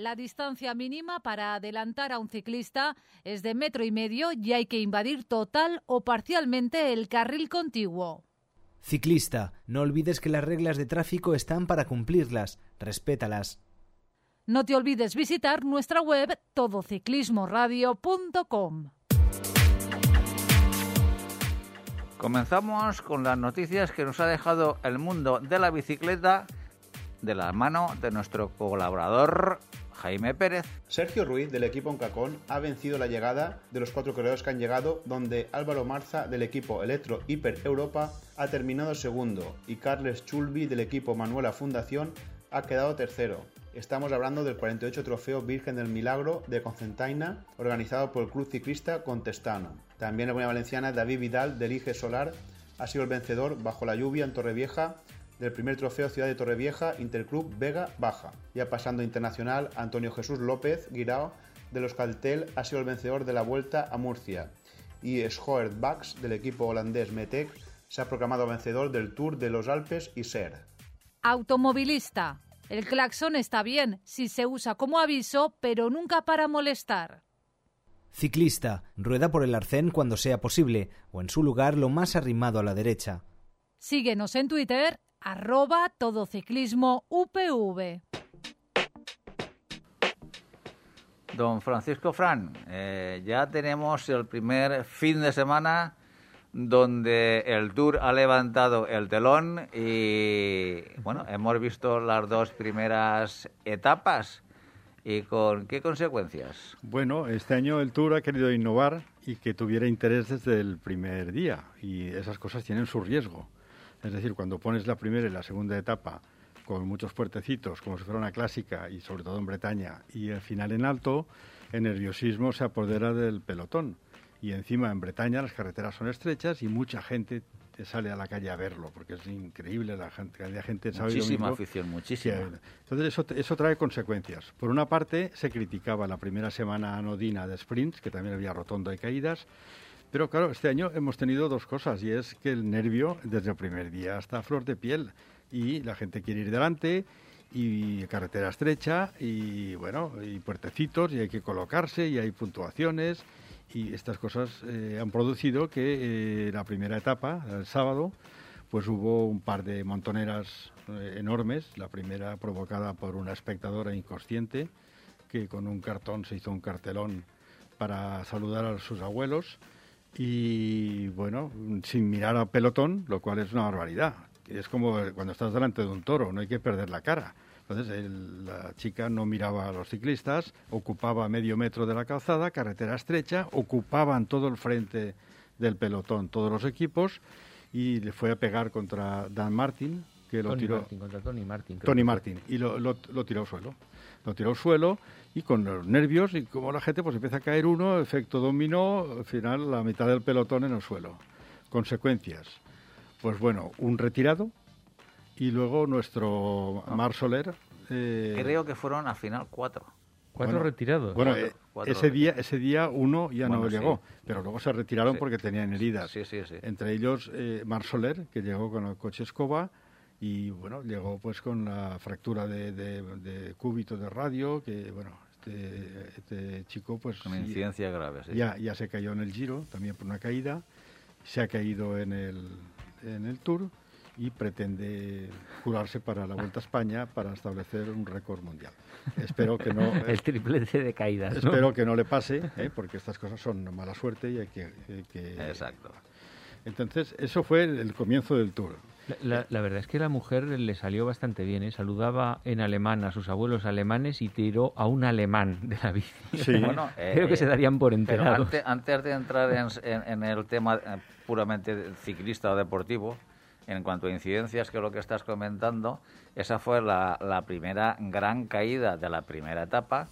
La distancia mínima para adelantar a un ciclista es de metro y medio y hay que invadir total o parcialmente el carril contiguo. Ciclista, no olvides que las reglas de tráfico están para cumplirlas. Respétalas. No te olvides visitar nuestra web todociclismoradio.com. Comenzamos con las noticias que nos ha dejado el mundo de la bicicleta de la mano de nuestro colaborador Jaime Pérez. Sergio Ruiz del equipo Oncacón ha vencido la llegada de los cuatro corredores que han llegado, donde Álvaro Marza del equipo Electro Hiper Europa ha terminado segundo y Carles Chulbi del equipo Manuela Fundación ha quedado tercero. Estamos hablando del 48 Trofeo Virgen del Milagro de Concentaina, organizado por el Club Ciclista Contestano. También la Comunidad Valenciana David Vidal del Ige Solar ha sido el vencedor bajo la lluvia en Torrevieja del primer trofeo Ciudad de Torrevieja Interclub Vega Baja. Ya pasando internacional, Antonio Jesús López Guirao de los Caltel ha sido el vencedor de la Vuelta a Murcia. Y Schoert Bax del equipo holandés Metec se ha proclamado vencedor del Tour de los Alpes y Ser. Automovilista. El claxon está bien si se usa como aviso, pero nunca para molestar. Ciclista, rueda por el arcén cuando sea posible, o en su lugar lo más arrimado a la derecha. Síguenos en Twitter, arroba todociclismo UPV. Don Francisco Fran, eh, ya tenemos el primer fin de semana donde el Tour ha levantado el telón y bueno, hemos visto las dos primeras etapas. ¿Y con qué consecuencias? Bueno, este año el Tour ha querido innovar y que tuviera interés desde el primer día y esas cosas tienen su riesgo. Es decir, cuando pones la primera y la segunda etapa con muchos puertecitos, como si fuera una clásica y sobre todo en Bretaña, y el final en alto, el nerviosismo se apodera del pelotón y encima en Bretaña las carreteras son estrechas y mucha gente te sale a la calle a verlo, porque es increíble la gente, la gente sabe Muchísima afición, muchísima. entonces eso, eso trae consecuencias. Por una parte se criticaba la primera semana anodina de sprints, que también había rotonda y caídas, pero claro, este año hemos tenido dos cosas, y es que el nervio desde el primer día está a flor de piel, y la gente quiere ir delante, y carretera estrecha, y bueno, y puertecitos, y hay que colocarse, y hay puntuaciones, y estas cosas eh, han producido que eh, la primera etapa, el sábado, pues hubo un par de montoneras eh, enormes, la primera provocada por una espectadora inconsciente que con un cartón se hizo un cartelón para saludar a sus abuelos y bueno, sin mirar al pelotón, lo cual es una barbaridad. Es como cuando estás delante de un toro, no hay que perder la cara. Entonces la chica no miraba a los ciclistas, ocupaba medio metro de la calzada, carretera estrecha, ocupaban todo el frente del pelotón, todos los equipos, y le fue a pegar contra Dan Martin, que lo tiró. contra Tony Martin. Tony Martin, y lo, lo, tiró al suelo. Lo tiró al suelo y con los nervios y como la gente pues empieza a caer uno, efecto dominó, al final la mitad del pelotón en el suelo. Consecuencias. Pues bueno, un retirado, y luego nuestro ah. Mar Soler. Eh, Creo que fueron al final cuatro. Cuatro retirados. Bueno, eh, ese día ese día uno ya no llegó, pero luego se retiraron porque tenían heridas. Sí, sí, sí. Entre ellos eh, Mar Soler, que llegó con el coche escoba y bueno, llegó pues con la fractura de, de, cúbito de radio, que bueno, este, este chico pues... Con incidencia grave, sí. Ya, ya se cayó en el giro, también por una caída, se ha caído en el, en el tour y pretende curarse para la Vuelta a España para establecer un récord mundial. Espero que no... El triplete de caídas. ¿no? Espero que no le pase, ¿eh? porque estas cosas son mala suerte y hay que... hay que- Exacto. Entonces, eso fue el, el comienzo del tour. La, verdad es que la mujer le salió bastante bien, ¿eh? saludaba en alemán a sus abuelos alemanes y tiró a un alemán de la bici. Sí. Bueno, eh, Creo que se darían por Pero enterados. antes, antes de entrar en, en- en el tema eh, puramente ciclista o deportivo, en cuanto a incidencias, que es lo que estás comentando, esa fue la, la primera gran caída de la primera etapa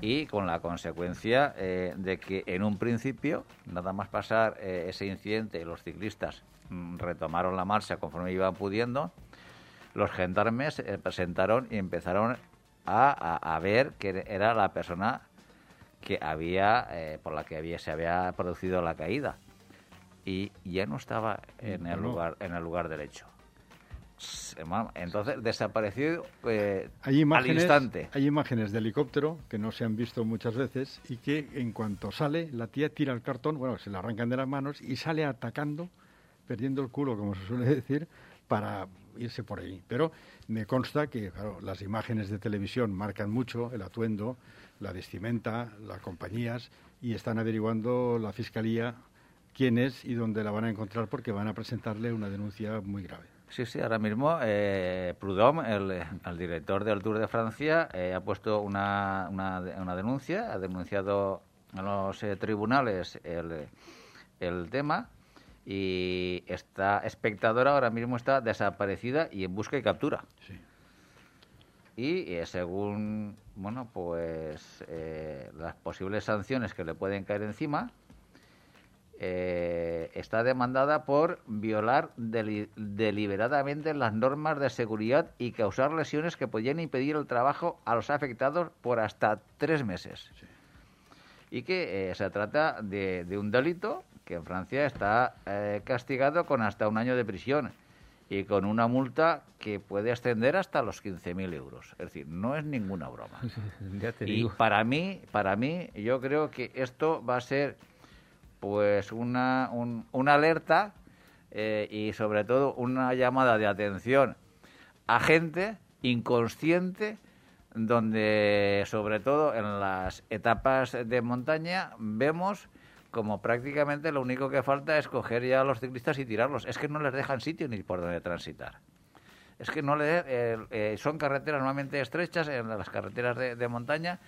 y con la consecuencia eh, de que en un principio, nada más pasar eh, ese incidente, los ciclistas retomaron la marcha conforme iban pudiendo, los gendarmes se presentaron y empezaron a, a- a ver que era la persona que había eh, por la que había se había producido la caída. Y ya no estaba en el No, lugar en el lugar derecho. Se- bueno, entonces desapareció eh, Hay al imágenes, instante. hay imágenes de helicóptero que no se han visto muchas veces y que en cuanto sale, la tía tira el cartón, bueno, se le arrancan de las manos y sale atacando, perdiendo el culo, como se suele decir, para irse por ahí. Pero me consta que claro, las imágenes de televisión marcan mucho el atuendo, la vestimenta, las compañías y están averiguando la fiscalía quién es y dónde la van a encontrar porque van a presentarle una denuncia muy grave. Sí, sí, ahora mismo eh, Prudhomme, el, director del Tour de Francia, eh, ha puesto una, una, una denuncia, ha denunciado a los eh, tribunales el, el tema y esta espectadora ahora mismo está desaparecida y en busca y captura. Sí. Y eh, según, bueno, pues eh, las posibles sanciones que le pueden caer encima, eh, está demandada por violar deli- deliberadamente las normas de seguridad y causar lesiones que podían impedir el trabajo a los afectados por hasta tres meses. Y que eh, se trata de, de un delito que en Francia está eh, castigado con hasta un año de prisión y con una multa que puede ascender hasta los 15.000 euros. Es decir, no es ninguna broma. ya te Y digo. para mí, para mí, yo creo que esto va a ser pues una, un- una alerta eh, y sobre todo una llamada de atención a gente inconsciente donde sobre todo en las etapas de montaña vemos como prácticamente lo único que falta es coger ya a los ciclistas y tirarlos. Es que no les dejan sitio ni por donde transitar. Es que no le, eh, eh, son carreteras normalmente estrechas, en las carreteras de, montaña.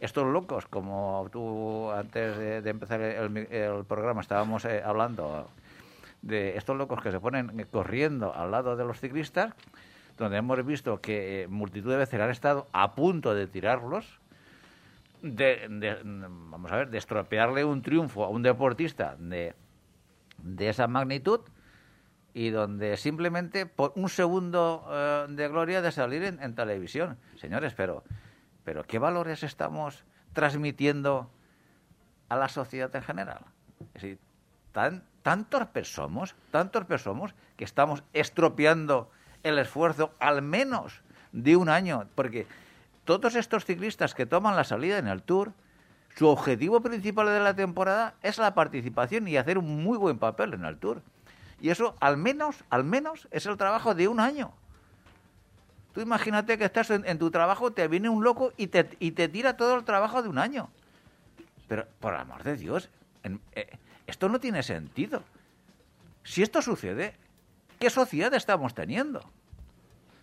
Estos locos, como tú antes de, empezar el, el programa estábamos eh, hablando, de estos locos que se ponen corriendo al lado de los ciclistas, donde hemos visto que eh, multitud de veces han estado a punto de tirarlos, de, vamos a ver, de estropearle un triunfo a un deportista de, de esa magnitud y donde simplemente por un segundo eh, de gloria de salir en, en televisión. Señores, pero, pero ¿qué valores estamos transmitiendo a la sociedad en general? Es decir, tan, tan torpes somos, tan torpes somos, que estamos estropeando el esfuerzo al menos de un año, porque todos estos ciclistas que toman la salida en el Tour, su objetivo principal de la temporada es la participación y hacer un muy buen papel en el Tour. Y eso al menos, al menos es el trabajo de un año. Tú imagínate que estás en, tu trabajo, te viene un loco y te, y te tira todo el trabajo de un año. Pero, por amor de Dios, eh, esto no tiene sentido. Si esto sucede, ¿qué sociedad estamos teniendo?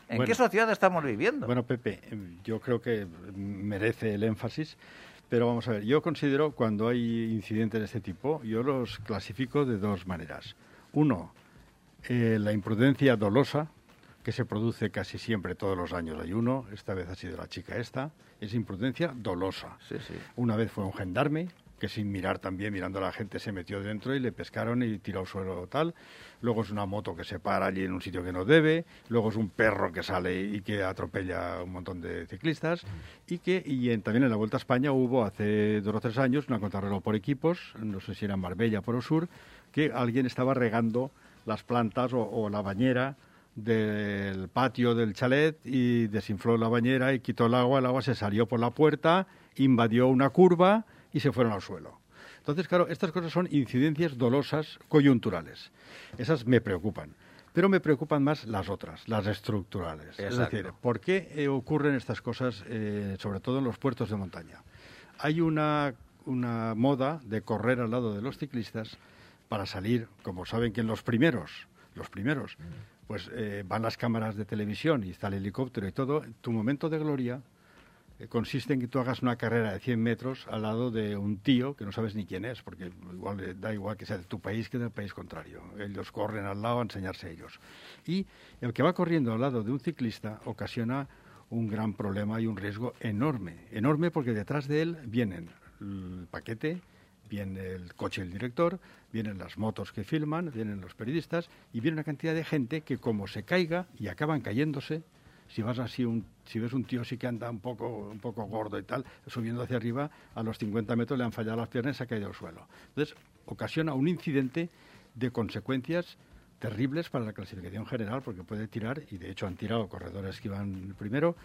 ¿En Bueno. qué sociedad estamos viviendo? Bueno, Pepe, yo creo que merece el énfasis, pero vamos a ver, yo considero cuando hay incidentes de este tipo, yo los clasifico de dos maneras. Uno, eh, la imprudencia dolosa, que se produce casi siempre todos los años hay uno, esta vez ha sido la chica esta, es imprudencia dolosa. Sí, sí. Una vez fue un gendarme que sin mirar también, mirando a la gente, se metió dentro y le pescaron y tiró al suelo tal. Luego es una moto que se para allí en un sitio que no debe. Luego es un perro que sale y que atropella a un montón de ciclistas. Y que y en- también en la Vuelta a España hubo hace dos o tres años una contrarreloj por equipos, no sé si era en Marbella por Osur, que alguien estaba regando las plantas o, o la bañera del patio del chalet y desinfló la bañera y quitó el agua, el agua se salió por la puerta, invadió una curva y se fueron al suelo. Entonces, claro, estas cosas son incidencias dolosas coyunturales. Esas me preocupan. Pero me preocupan más las otras, las estructurales. Es decir, ¿por qué eh, ocurren estas cosas, eh, sobre todo en los puertos de montaña? Hay una, una moda de correr al lado de los ciclistas para salir, como saben que en los primeros, los primeros, pues eh, van las cámaras de televisión y está el helicóptero y todo, tu momento de gloria consiste en que tú hagas una carrera de 100 metros al lado de un tío que no sabes ni quién es, porque igual eh, da igual que sea de tu país que del país contrario. Ellos corren al lado a enseñarse ellos. Y el que va corriendo al lado de un ciclista ocasiona un gran problema y un riesgo enorme. Enorme porque detrás de él vienen el paquete, viene el coche del director, vienen las motos que filman, vienen los periodistas y viene una cantidad de gente que como se caiga y acaban cayéndose, si vas así un, si ves un tío así que anda un poco un poco gordo y tal subiendo hacia arriba a los 50 metros le han fallado las piernas y se ha caído al suelo. Entonces ocasiona un incidente de consecuencias terribles para la clasificación general porque puede tirar y de hecho han tirado corredores que iban primero.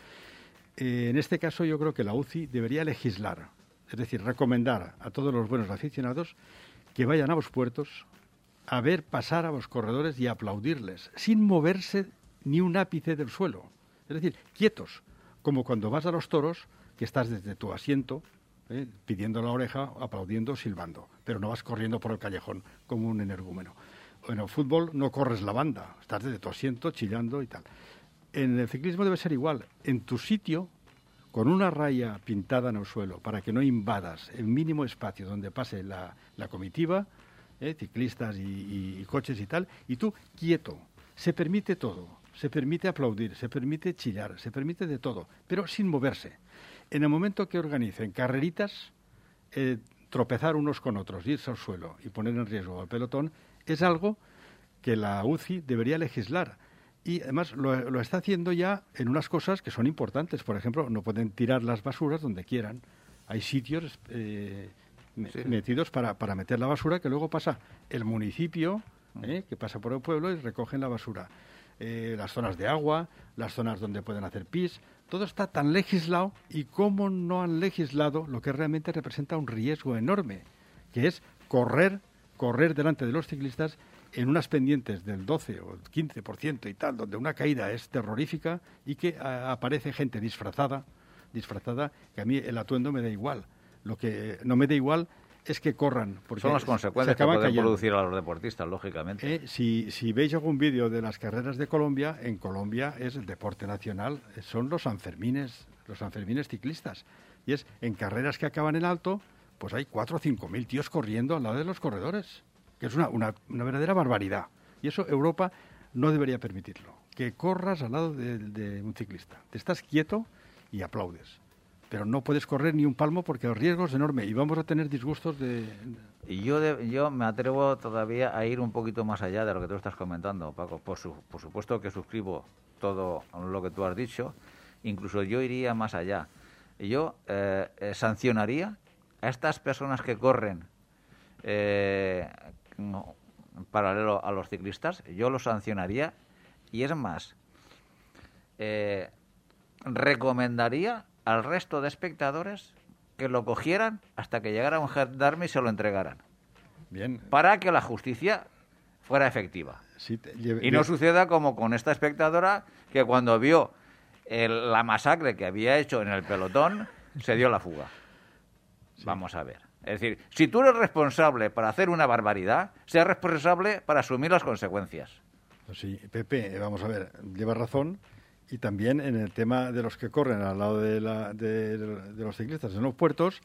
Eh, en este caso yo creo que la UCI debería legislar es decir recomendar a todos los buenos aficionados que vayan a los puertos a ver pasar a los corredores y aplaudirles sin moverse ni un ápice del suelo es decir, quietos, como cuando vas a los toros, que estás desde tu asiento, ¿eh? pidiendo la oreja, aplaudiendo, silbando, pero no vas corriendo por el callejón como un energúmeno. En el fútbol no corres la banda, estás desde tu asiento chillando y tal. En el ciclismo debe ser igual. En tu sitio, con una raya pintada en el suelo, para que no invadas el mínimo espacio donde pase la, comitiva, ¿eh? ciclistas y- y coches y tal, y tú quieto. Se permite todo. Se permite aplaudir, se permite chillar, se permite de todo, pero sin moverse. En el momento que organicen carreritas, eh, tropezar unos con otros, irse al suelo y poner en riesgo al pelotón, es algo que la UCI debería legislar. Y además lo, lo está haciendo ya en unas cosas que son importantes. Por ejemplo, no pueden tirar las basuras donde quieran. Hay sitios eh, Sí. metidos para, para meter la basura que luego pasa el municipio, ¿eh? que pasa por el pueblo y recogen la basura. Eh, las zonas de agua, las zonas donde pueden hacer pis, todo está tan legislado y cómo no han legislado lo que realmente representa un riesgo enorme, que es correr, correr delante de los ciclistas en unas pendientes del 12 o el 15% y tal, donde una caída es terrorífica y que aparece gente disfrazada, disfrazada, que a mí el atuendo me da igual. Lo que no me da igual es que corran, porque Son las se consecuencias que pueden producir a los deportistas, lógicamente. Eh, si, si veis algún vídeo de las carreras de Colombia, en Colombia es el deporte nacional, eh, son los Sanfermines, los Sanfermines ciclistas. Y es en carreras que acaban en alto, pues hay cuatro o cinco mil tíos corriendo al lado de los corredores, que es una, una, una verdadera barbaridad. Y eso Europa no debería permitirlo, que corras al lado de, de un ciclista. Te estás quieto y aplaudes. Pero no puedes correr ni un palmo porque el riesgo es enorme y vamos a tener disgustos de, Y yo, yo me atrevo todavía a ir un poquito más allá de lo que tú estás comentando, Paco. Por, su- por supuesto que suscribo todo lo que tú has dicho. Incluso yo iría más allá. Yo eh, sancionaría a estas personas que corren eh, paralelo a los ciclistas. Yo los sancionaría. Y es más, eh, recomendaría al resto de espectadores que lo cogieran hasta que llegara un gendarme y se lo entregaran, bien. para que la justicia fuera efectiva. sí, te- lleve- Y no suceda como con esta espectadora que cuando vio el- la masacre que había hecho en el pelotón, se dio la fuga. Vamos a ver. Es decir, si tú eres responsable para hacer una barbaridad, seas responsable para asumir las consecuencias. Pues sí, Pepe, eh, vamos a ver, lleva razón. Y también en el tema de los que corren al lado de, la- de- de los ciclistas en los puertos,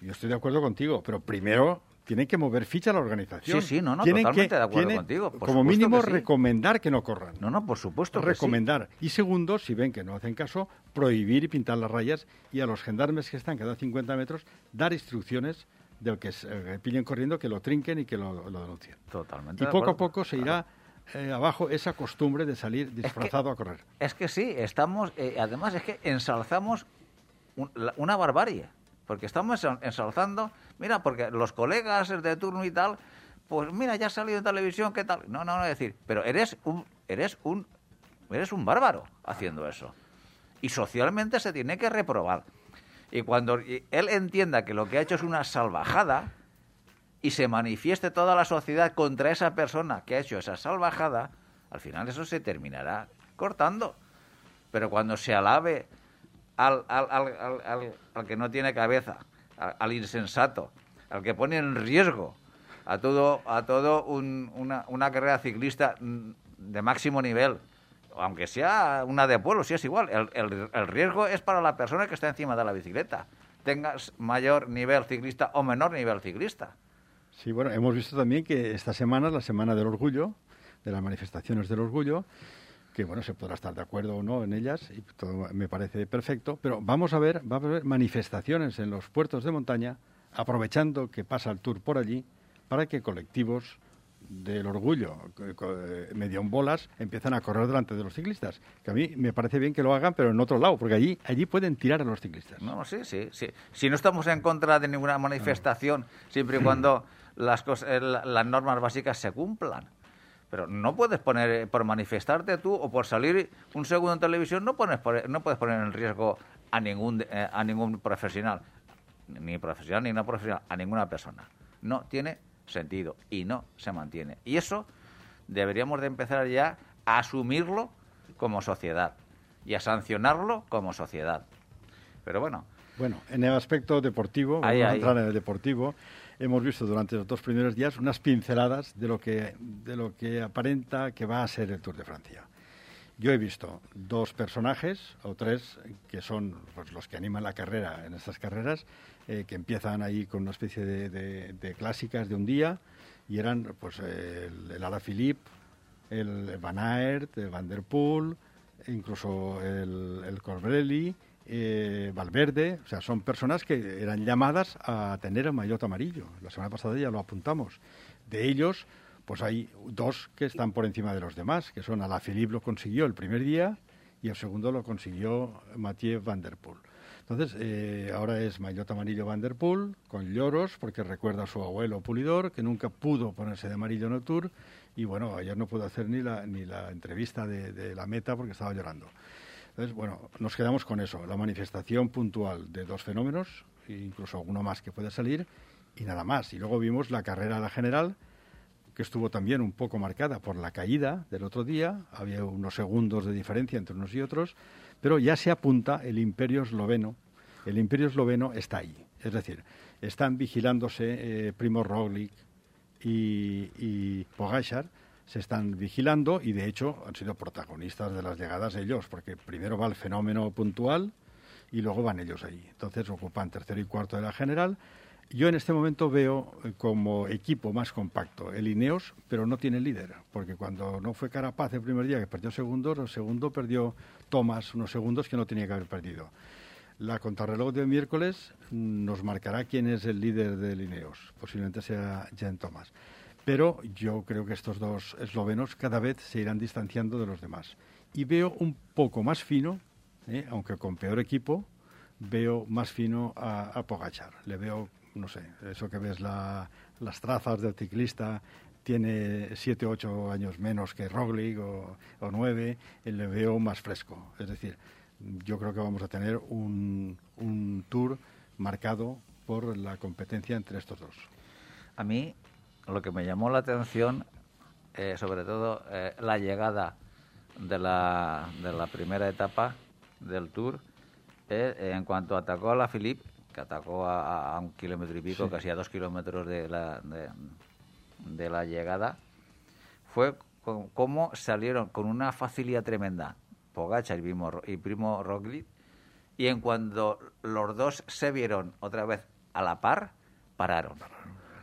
yo estoy de acuerdo contigo, pero primero tienen que mover ficha la organización. Sí, sí, no, no, Tienen totalmente que- de acuerdo tienen, contigo, por como mínimo que sí. recomendar que no corran. No, no, por supuesto que sí. recomendar. Y segundo, si ven que no hacen caso, prohibir y pintar las rayas y a los gendarmes que están cada 50 metros dar instrucciones del que eh, pillen corriendo, que lo trinquen y que lo, lo denuncien. Totalmente. Y de poco a poco se irá eh, abajo esa costumbre de salir disfrazado a correr. Es que sí, estamos, eh, además es que ensalzamos un- la- una barbarie, porque estamos en- ensalzando, mira, porque los colegas de turno y tal, pues mira, ya ha salido en televisión, ¿qué tal? No, no, no, decir, pero eres un, eres un, eres un bárbaro haciendo eso. Y socialmente se tiene que reprobar. Y cuando él entienda que lo que ha hecho es una salvajada, y se manifieste toda la sociedad contra esa persona que ha hecho esa salvajada, al final eso se terminará cortando. Pero cuando se alabe al, al, al, al, que no tiene cabeza, al, insensato, al que pone en riesgo a todo, a todo un, una, una carrera ciclista de máximo nivel, aunque sea una de pueblo, si es igual, el, el, el, riesgo es para la persona que está encima de la bicicleta, tengas mayor nivel ciclista o menor nivel ciclista. Sí, bueno, hemos visto también que esta semana es la Semana del Orgullo, de las manifestaciones del orgullo, que bueno, se podrá estar de acuerdo o no en ellas, y todo me parece perfecto, pero vamos a ver, va a haber manifestaciones en los puertos de montaña, aprovechando que pasa el tour por allí, para que colectivos del orgullo, medio en bolas, empiezan a correr delante de los ciclistas. Que a mí me parece bien que lo hagan, pero en otro lado, porque allí, allí pueden tirar a los ciclistas. No, sí, sí, sí. Si no estamos en contra de ninguna manifestación, siempre y cuando las, cosas, las normas básicas se cumplan. Pero no puedes poner, eh, por manifestarte tú o por salir un segundo en televisión, no, pones, no puedes poner en riesgo a ningún, eh, a ningún profesional, ni profesional ni no profesional, a ninguna persona. No tiene sentido y no se mantiene. Y eso deberíamos de empezar ya a asumirlo como sociedad y a sancionarlo como sociedad. Pero bueno. Bueno, en el aspecto deportivo, vamos a entrar en el deportivo hemos visto durante los dos primeros días unas pinceladas de lo que, de lo que aparenta que va a ser el Tour de Francia. Yo he visto dos personajes o tres que son pues, los que animan la carrera en estas carreras, eh, que empiezan ahí con una especie de, clásicas de un día y eran pues el, el Ala Philippe, el Van Aert, el Van der Poel, incluso el, el Colbrelli eh, Valverde, o sea, son personas que eran llamadas a tener el maillot amarillo. La semana pasada ya lo apuntamos. De ellos, pues hay dos que están por encima de los demás, que son Alaphilippe lo consiguió el primer día y el segundo lo consiguió Mathieu Van Der Poel. Entonces, eh, ahora es maillot amarillo Van Der Poel, con lloros, porque recuerda a su abuelo Pulidor, que nunca pudo ponerse de amarillo en el Tour, y bueno, ayer no pudo hacer ni la, ni la entrevista de, de la meta porque estaba llorando. Entonces, bueno, nos quedamos con eso, la manifestación puntual de dos fenómenos, incluso alguno más que puede salir, y nada más. Y luego vimos la carrera a la general, que estuvo también un poco marcada por la caída del otro día, había unos segundos de diferencia entre unos y otros, pero ya se apunta el imperio esloveno. El imperio esloveno está ahí, es decir, están vigilándose eh, Primo Roglic y, y se están vigilando y de hecho han sido protagonistas de las llegadas ellos, porque primero va el fenómeno puntual y luego van ellos ahí. Entonces ocupan tercero y cuarto de la general. Yo en este momento veo eh, como equipo más compacto el Ineos, pero no tiene líder, porque cuando no fue Carapaz el primer día que perdió segundos, el segundo perdió Thomas unos segundos que no tenía que haber perdido. La contrarreloj de miércoles nos marcará quién es el líder del Ineos, posiblemente sea Jen Thomas. Pero yo creo que estos dos eslovenos cada vez se irán distanciando de los demás. Y veo un poco más fino, ¿eh? aunque con peor equipo, veo más fino a, a Pogachar. Le veo, no sé, eso que ves la, las trazas del ciclista, tiene siete o ocho años menos que Roglic o, o nueve, le veo más fresco. Es decir, yo creo que vamos a tener un, un tour marcado por la competencia entre estos dos. A mí lo que me llamó la atención, eh, sobre todo eh, la llegada de la, de la primera etapa del Tour, eh, en cuanto atacó a la Philippe, que atacó a, un kilómetro y pico, casi a dos kilómetros de la, de, la llegada, fue como salieron con una facilidad tremenda Pogacar y Primo, y Primo Roglic, y en cuanto los dos se vieron otra vez a la par, pararon.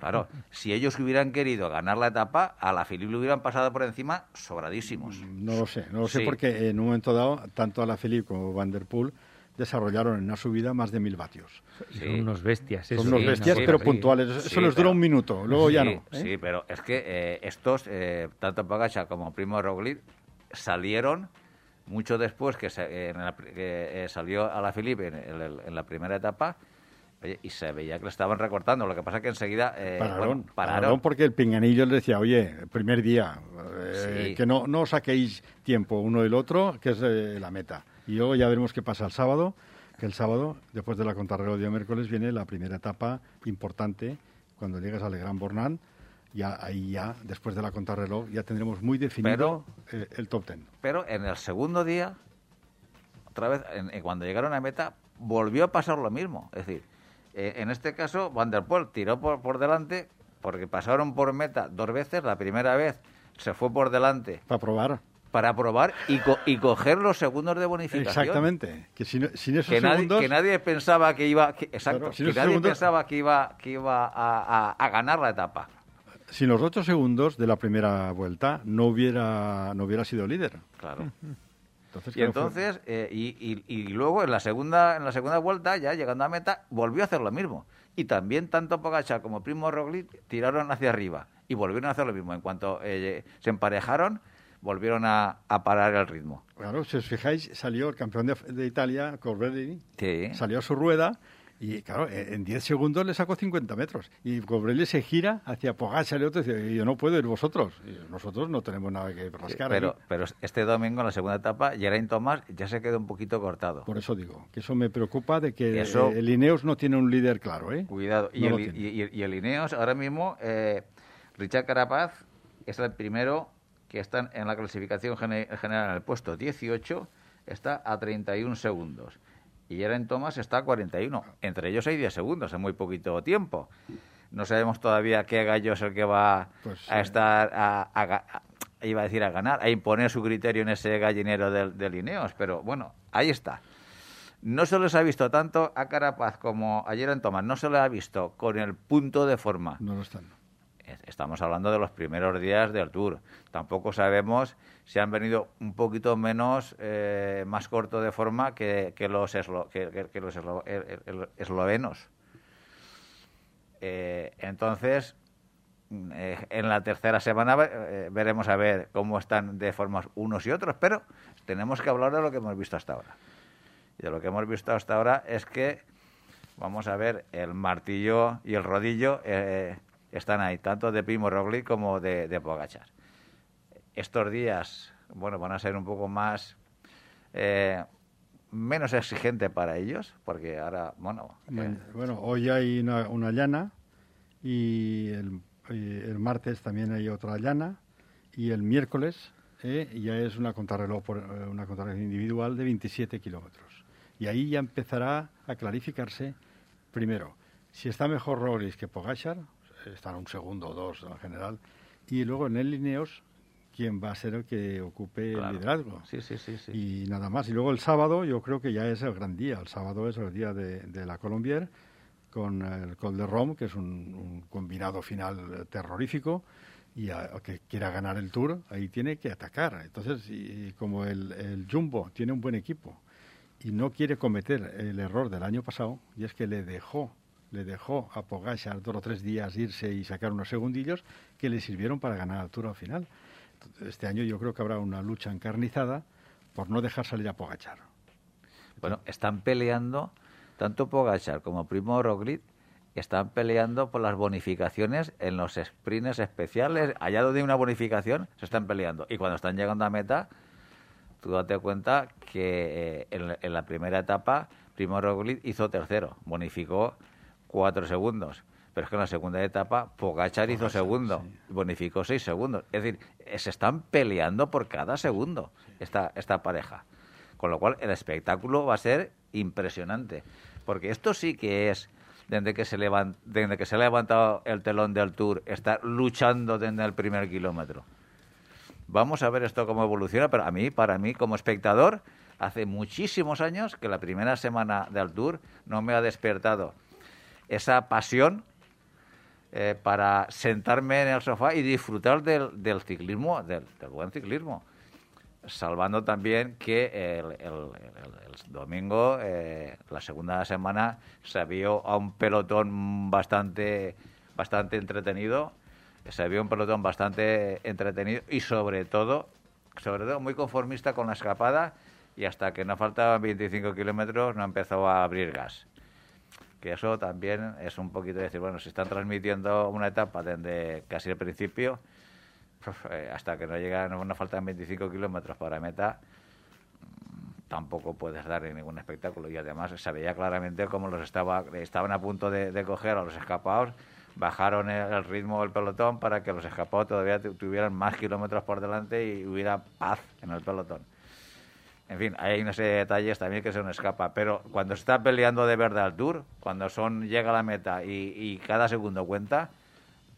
Claro, si ellos hubieran querido ganar la etapa, a la Philippe le hubieran pasado por encima sobradísimos. No lo sé, no lo sé porque en un momento dado, tanto a la Philippe como Van Der Poel desarrollaron en una subida más de mil vatios. Son unos bestias. Son unos bestias, pero puntuales. Eso les dura un minuto, luego ya no. ¿eh? Sí, pero es que eh, estos, eh, tanto Pagacha como Primo Roglic, salieron mucho después que, salió a la Philippe en la primera etapa y se veía que lo estaban recortando. Lo que pasa es que enseguida eh, pararon, pararon. porque el pinganillo le decía, oye, primer día, eh, que no, no saquéis tiempo uno del otro, que es eh, la meta. Y luego ya veremos qué pasa el sábado, que el sábado, después de la contrarreloj de miércoles, viene la primera etapa importante, cuando llegas al Gran Bornán, ya ahí ya, después de la contrarreloj, ya tendremos muy definido eh, el top ten. Pero en el segundo día, otra vez, en- en cuando llegaron a meta, volvió a pasar lo mismo. Es decir, eh, en este caso, Van der Poel tiró por, por delante porque pasaron por meta dos veces. La primera vez se fue por delante Para probar. para probar y, co- y coger los segundos de bonificación. Exactamente. Que sin, sin esos Que nadie, segundos... que nadie pensaba que iba, que- exacto, Claro, que nadie segundos- pensaba que iba, que iba a, a- a ganar la etapa. Sin los ocho segundos de la primera vuelta no hubiera, no hubiera sido líder. Claro. Entonces, Y entonces, eh, y, y- y luego en la segunda en la segunda vuelta, ya llegando a meta, volvió a hacer lo mismo. Y también tanto Pogacar como Primo Roglic tiraron hacia arriba y volvieron a hacer lo mismo. En cuanto eh, se emparejaron, volvieron a, a parar el ritmo. Claro, si os fijáis, salió el campeón de, de Italia, Corbelli, Sí. salió a su rueda y, claro, en en 10 segundos le sacó 50 metros. Y Corbelli se gira hacia Pogacar y otro dice, yo no puedo ir vosotros. Y nosotros no tenemos nada que rascar Pero, aquí. pero este domingo, en la segunda etapa, Geraint Thomas ya se quedó un poquito cortado. Por eso digo, que eso me preocupa de que Eso- el Ineos no tiene un líder claro, ¿eh? Cuidado. Y, No el, y- y- y el Ineos, ahora mismo, eh, Richard Carapaz es el primero que está en la clasificación gene- general en el puesto 18, está a 31 segundos. Y Geraint Thomas está a 41. Entre ellos hay 10 segundos, en muy poquito tiempo. No sabemos todavía qué gallo es el que va Pues, a eh, estar a, a a- iba a decir a ganar, a imponer su criterio en ese gallinero del, del Ineos, pero bueno, ahí está. No se les ha visto tanto a Carapaz como a Geraint Thomas, no se les ha visto con el punto de forma. No lo están. Es- Estamos hablando de los primeros días del Tour. Tampoco sabemos si han venido un poquito menos, eh, más corto de forma que, los, eslo- que, los el- el- eslovenos. Eh, entonces, eh, en la tercera semana veremos a ver cómo están de formas unos y otros, pero tenemos que hablar de lo que hemos visto hasta ahora. Y de lo que hemos visto hasta ahora es que, vamos a ver, el martillo y el rodillo están ahí, tanto de Primo Roglic como de, de Pogacar. Estos días, bueno, van a ser un poco más... eh, menos exigente para ellos, porque ahora, bueno... eh, Bueno, hoy hay una, una llana y el, y el martes también hay otra llana y el miércoles eh, ya es una contrarreloj, por, eh, una contrarreloj individual de 27 kilómetros. Y ahí ya empezará a clarificarse, primero, si está mejor Roglic que Pogachar, estará un segundo o dos en general, y luego en el Lineos, quién va a ser el que ocupe claro. el liderazgo. Sí, sí, sí. sí. Y nada más. Y luego el sábado yo creo que ya es el gran día. El sábado es el día de, de la Colombier con el Col de Rom, que es un, un combinado final eh, terrorífico. Y a- que quiera ganar el Tour, ahí tiene que atacar. Entonces, y, y como el, el Jumbo tiene un buen equipo y no quiere cometer el error del año pasado, y es que le dejó le dejó a Pogacar dos o tres días irse y sacar unos segundillos que le sirvieron para ganar el Tour al final. Este año yo creo que habrá una lucha encarnizada por no dejar salir a Pogachar. Bueno, están peleando, tanto Pogachar como Primo Roglic, están peleando por las bonificaciones en los sprints especiales. Allá donde hay una bonificación, se están peleando. Y cuando están llegando a meta, tú date cuenta que eh, en, en la primera etapa, Primo Roglic hizo tercero, bonificó cuatro segundos. Pero es que en la segunda etapa, Pogachar hizo segundo, bonificó seis segundos. Es decir, eh, se están peleando por cada segundo esta, esta pareja. Con lo cual, el espectáculo va a ser impresionante. Porque esto sí que es, desde que se, levan- desde que se ha levantado el telón del Tour, estar luchando desde el primer kilómetro. Vamos a ver esto cómo evoluciona, pero a mí, para mí, como espectador, hace muchísimos años que la primera semana del Tour no me ha despertado esa pasión eh, para sentarme en el sofá y disfrutar del, del ciclismo, del, del buen ciclismo. Salvando también que el, el- domingo, eh, la segunda semana, se vio a un pelotón bastante, bastante entretenido. Se vio un pelotón bastante entretenido y sobre todo, sobre todo muy conformista con la escapada y hasta que no faltaban 25 kilómetros no empezó a abrir gas que eso también es un poquito decir, bueno, si están transmitiendo una etapa desde casi el principio, uf, eh, hasta que no llegan, no, faltan 25 kilómetros para meta, mm, tampoco puedes dar ningún espectáculo. Y además se veía claramente cómo los estaba, estaban a punto de, coger a los escapados bajaron el, ritmo del pelotón para que los escapados todavía tu- tuvieran más kilómetros por delante y hubiera paz en el pelotón. En fin, hay una serie de detalles también que se nos escapa, pero cuando se está peleando de verdad el Tour, cuando son llega a la meta y, y cada segundo cuenta,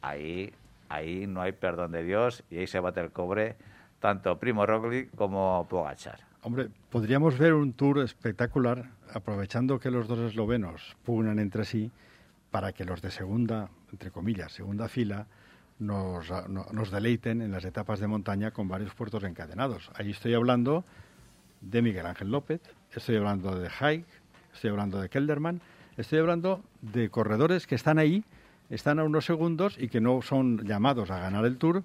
ahí, ahí no hay perdón de Dios y ahí se bate el cobre tanto Primo Roglic como Pogachar. Hombre, podríamos ver un tour espectacular aprovechando que los dos eslovenos pugnan entre sí para que los de segunda, entre comillas, segunda fila, nos, no- nos deleiten en las etapas de montaña con varios puertos encadenados. Ahí estoy hablando de Miguel Ángel López, estoy hablando de Haig, estoy hablando de Kelderman, estoy hablando de corredores que están ahí, están a unos segundos y que no son llamados a ganar el Tour,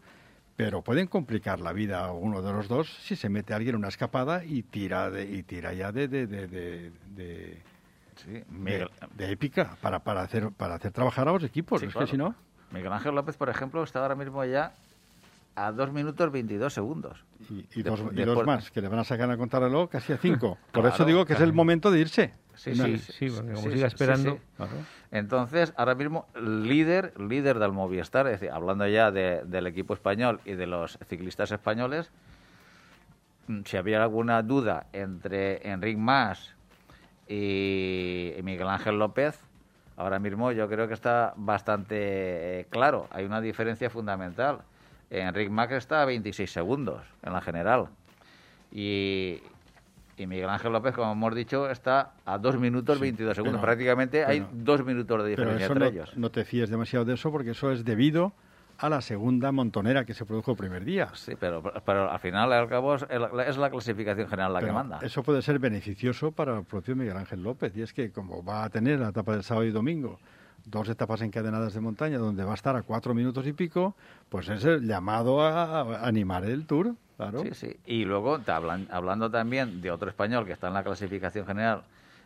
pero pueden complicar la vida a uno de los dos si se mete alguien en una escapada y tira de, y tira ya de, de, de, de- de- Sí, de- Miguel, de épica para, para hacer para hacer trabajar a los equipos. Sí, es claro. que si no, Miguel Ángel López, por ejemplo, está ahora mismo ya a 2 minutos 22 segundos. y, y De- dos, y dos más que le van a sacar a contrarreloj casi a cinco. Por Claro, eso digo que es el momento de irse. Sí, Sí, sí, sí, porque como sí, siga esperando. sí, sí. Entonces, ahora mismo, líder, líder del Movistar, es decir, hablando ya de- del equipo español y de los ciclistas españoles, mm, si había alguna duda entre Enric Mas y Miguel Ángel López, ahora mismo yo creo que está bastante eh, claro. Hay una diferencia fundamental. Enric Mas está a 26 segundos en la general. Y, y Miguel Ángel López, como hemos dicho, está a 2 minutos Sí, 22 segundos. pero- Prácticamente hay pero- 2 minutos de Pero diferencia eso entre no, ellos. no te fíes demasiado de eso porque eso es debido a la segunda montonera que se produjo el primer día. Sí, pero, pero al final, al cabo, es la clasificación general la que manda. Eso puede ser beneficioso para el propio Miguel Ángel López. Y es que como va a tener la etapa del sábado y domingo, dos etapas encadenadas de montaña donde va a estar a cuatro minutos y pico, pues es el llamado a a animar el Tour. Claro. Sí, sí. Y luego, te hablan- hablando también de otro español que está en la clasificación general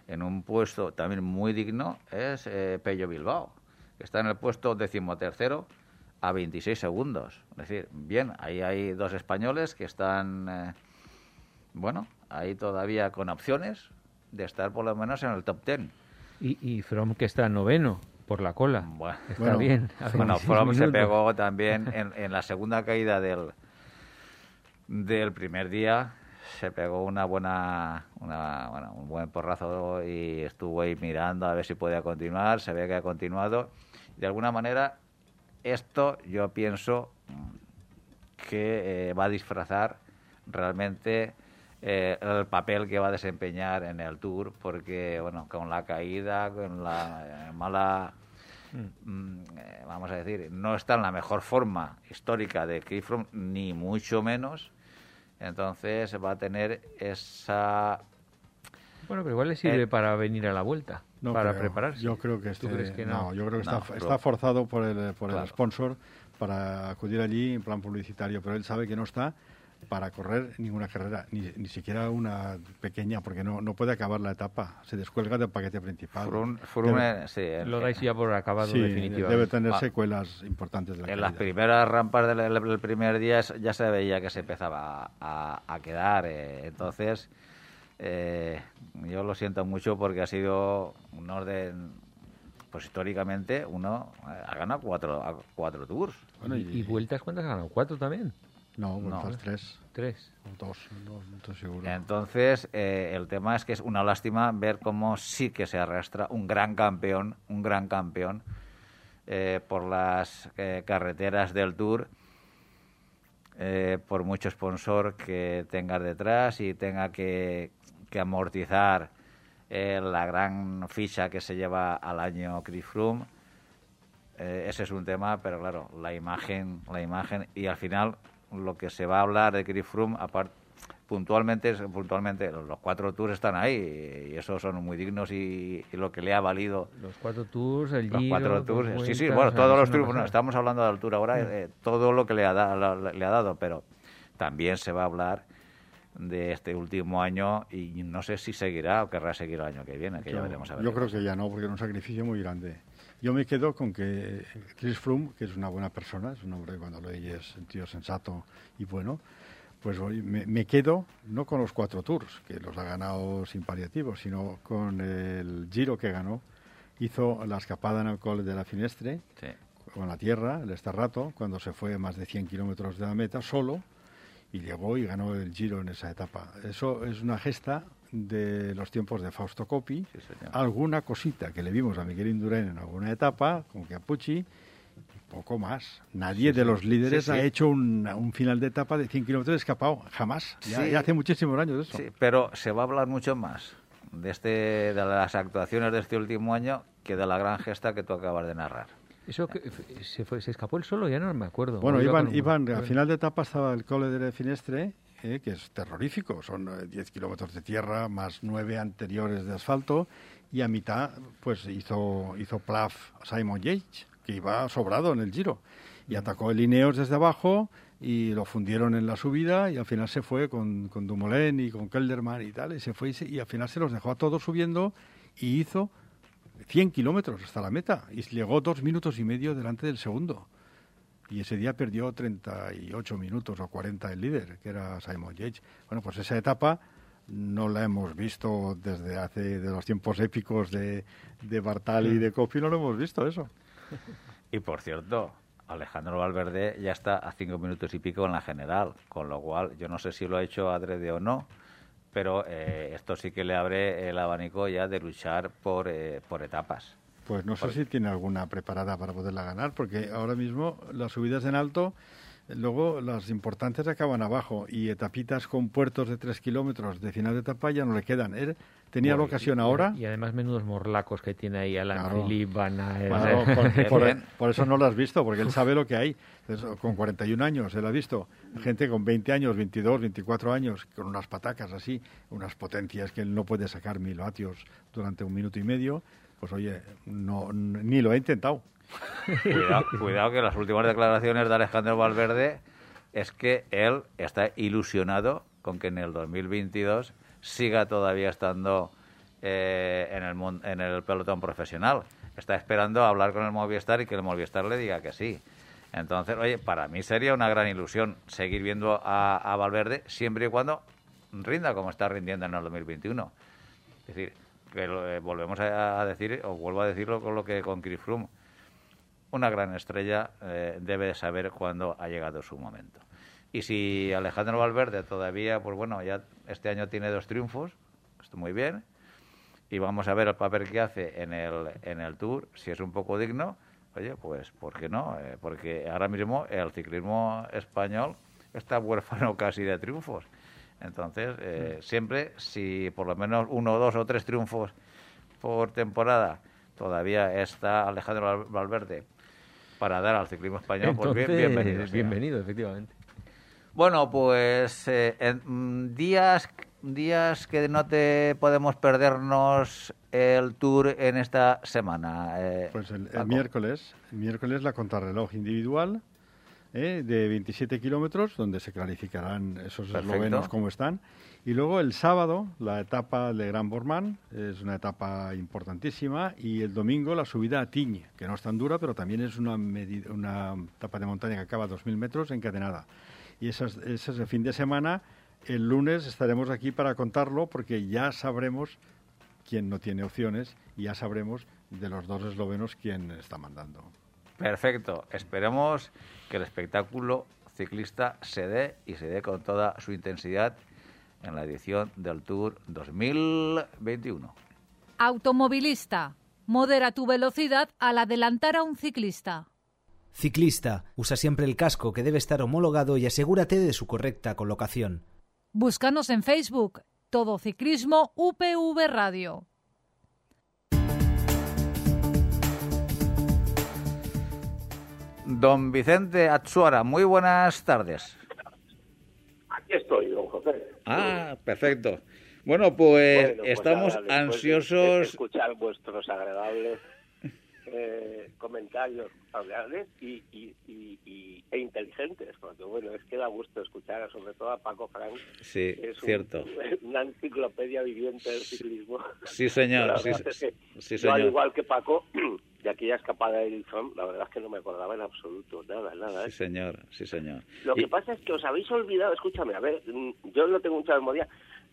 en un puesto también muy digno, es eh, Pello Bilbao, que está en el puesto decimotercero a 26 segundos. Es decir, bien, ahí hay dos españoles que están, eh, bueno, ahí todavía con opciones de estar por lo menos en el top ten. Y, y From que está noveno por la cola. Bueno, Está Bueno, bien. Bueno, 26 Fromm se pegó también en, en la segunda caída del, del primer día. Se pegó una buena, una, bueno, un buen porrazo y estuvo ahí mirando a ver si podía continuar. Se ve que ha continuado. De alguna manera, esto yo pienso que eh, va a disfrazar realmente eh, el papel que va a desempeñar en el Tour, porque bueno, con la caída, con la eh, mala mm, eh, vamos a decir, no está en la mejor forma histórica de Froome, ni mucho menos. Entonces va a tener esa... Bueno, pero igual le sirve Eh, para venir a la vuelta, No para creo. prepararse. Yo creo que ¿Tú este- crees que no? yo creo que No, está, pero- está forzado por el, por el sponsor para acudir allí en plan publicitario, pero él sabe que no está para correr ninguna carrera, ni, ni siquiera una pequeña, porque no, no puede acabar la etapa, se descuelga del paquete principal. Debe- sí, en- Lo dais ya por acabado sí, definitivamente. debe tener Ah. secuelas importantes de la en las primeras rampas del, primer día ya se veía que se empezaba a, a quedar. eh, entonces, eh, yo lo siento mucho porque ha sido un orden, pues históricamente, uno eh, ha ganado cuatro, cuatro tours. Bueno, ¿Y, y vueltas cuántas has ganado? ¿Cuatro también? No, vueltas No. tres, Tres. o dos, no, no estoy seguro. Entonces, eh, el tema es que es una lástima ver cómo sí que se arrastra un gran campeón, un gran campeón, eh, por las eh, carreteras del Tour, eh, por mucho sponsor que tengas detrás y tenga que, que amortizar eh, la gran ficha que se lleva al año Chris Froome. Eh, ese es un tema, pero claro, la imagen, la imagen y al final lo que se va a hablar de Chris Froome, aparte puntualmente, puntualmente los cuatro tours están ahí y esos son muy dignos y, y lo que le ha valido Los cuatro tours, el los Giro, cuatro dos tours. Sí, sí, bueno, todos los bueno, pasada. estamos hablando de altura ahora, eh, todo lo que le ha, da- la- le ha dado, pero también se va a hablar de este último año y no sé si seguirá o querrá seguir el año que viene, que ya Yo- veremos a ver. Yo creo que ya no, porque es un sacrificio muy grande. Yo me quedo con que Chris Froome, que es una buena persona, es un hombre cuando lo oyes, tío sensato y bueno, pues me, me quedo no con los cuatro tours, que los ha ganado sin paliativos, sino con el Giro que ganó. Hizo la escapada en el Col de la Finestre, Sí. con la tierra, el rato, cuando se fue más de 100 kilómetros de la meta solo y llegó y ganó el Giro en esa etapa. Eso es una gesta de los tiempos de Fausto Coppi. Alguna cosita que le vimos a Miguel Indurain en alguna etapa, como que a Pucci, poco más. Nadie de los líderes ha hecho un, final de etapa de 100 kilómetros escapado, jamás. Ya, hace muchísimos años eso. pero se va a hablar mucho más de, este, de las actuaciones de este último año que de la gran gesta que tú acabas de narrar. Eso que se, fue, se escapó el solo, ya no me acuerdo. Bueno, iban, iban, al final de etapa estaba el cole de Finestre, eh, que es terrorífico. Son 10 eh, kilómetros de tierra más 9 anteriores de asfalto. Y a mitad, pues hizo, hizo Plaf Simon Yates, que iba sobrado en el giro. Y atacó el Ineos desde abajo y lo fundieron en la subida y al final se fue con, con Dumoulin y con Kelderman y tal. Y se fue y, y al final se los dejó a todos subiendo y hizo 100 kilómetros hasta la meta y llegó dos minutos y medio delante del segundo. Y ese día perdió 38 minutos o 40 el líder, que era Simon Yates. Bueno, pues esa etapa no la hemos visto desde hace de los tiempos épicos de, de Bartali y de Coppi, no lo hemos visto eso. Y por cierto, Alejandro Valverde ya está a cinco minutos y pico en la general, con lo cual yo no sé si lo ha hecho adrede o no, pero eh, esto sí que le abre el abanico ya de luchar por, eh, por etapas. Pues no sé si tiene alguna preparada para poderla ganar, porque ahora mismo las subidas en alto, luego las importantes acaban abajo y etapitas con puertos de tres kilómetros de final de etapa ya no le quedan. Él tenía la ocasión ahora. Y además menudos morlacos que tiene ahí Alan claro. Van por, eso no lo has visto, porque él sabe lo que hay. con 41 años, él ha visto gente con 20 años, 22, 24 años, con unas patacas así, unas potencias que él no puede sacar mil vatios durante un minuto y medio pues oye, no, ni lo he intentado. Cuidado, que las últimas declaraciones de Alejandro Valverde es que él está ilusionado con que en el 2022 siga todavía estando eh, en, el, en el pelotón profesional. Está esperando hablar con el Movistar y que el Movistar le diga que sí. Entonces, oye, para mí sería una gran ilusión seguir viendo a, a Valverde siempre y cuando rinda como está rindiendo en el 2021. Es decir, eh, volvemos a, decir, o vuelvo a decirlo con lo que con Chris Froome, una gran estrella eh, debe saber cuándo ha llegado su momento. Y si Alejandro Valverde todavía, pues bueno, ya este año tiene dos triunfos, está muy bien, y vamos a ver el papel que hace en el, en el Tour, si es un poco digno, oye, pues ¿por qué no? Eh, porque ahora mismo el ciclismo español está huérfano casi de triunfos. Entonces, eh, siempre, si por lo menos uno, dos o tres triunfos por temporada todavía está Alejandro Valverde para dar al ciclismo español, pues bien, bienvenido. Bienvenido, efectivamente. Bueno, pues eh, en mm, días, días que no te podemos perdernos el tour en esta semana. Eh, pues el, miércoles, el miércoles la contrarreloj individual ¿eh? de 27 kilómetros, donde se clarificarán esos eslovenos cómo están. Y luego el sábado, la etapa de Gran Bormán, es una etapa importantísima. Y el domingo, la subida a Tiñe, que no es tan dura, pero también es una, una etapa de montaña que acaba a 2.000 metros encadenada. Y ese es el fin de semana. El lunes estaremos aquí para contarlo, porque ya sabremos quién no tiene opciones y ya sabremos de los dos eslovenos quién está mandando. Perfecto. Esperemos que el espectáculo ciclista se dé y se dé con toda su intensidad en la edición del Tour 2021. Automovilista, modera tu velocidad al adelantar a un ciclista. Ciclista, usa siempre el casco que debe estar homologado y asegúrate de su correcta colocación. Búscanos en Facebook, Todo Ciclismo UPV Radio. Don Vicente Atsuara, muy buenas tardes. Aquí estoy, don José. Ah, perfecto. Bueno, pues, pues estamos ansiosos. escuchar vuestros agradables eh, comentarios agradables y, e inteligentes, porque bueno, es que da gusto escuchar sobre todo a Paco Frank. Sí, es cierto. una enciclopedia viviente del ciclismo. Sí, señor. Sí, señor. al igual que Paco, de aquella escapada de Edison, la verdad es que no me acordaba en absoluto, nada, nada. Sí, ¿eh? señor, sí, señor. Lo que pasa es que os habéis olvidado, escúchame, a ver, mm, yo no tengo mucha memoria,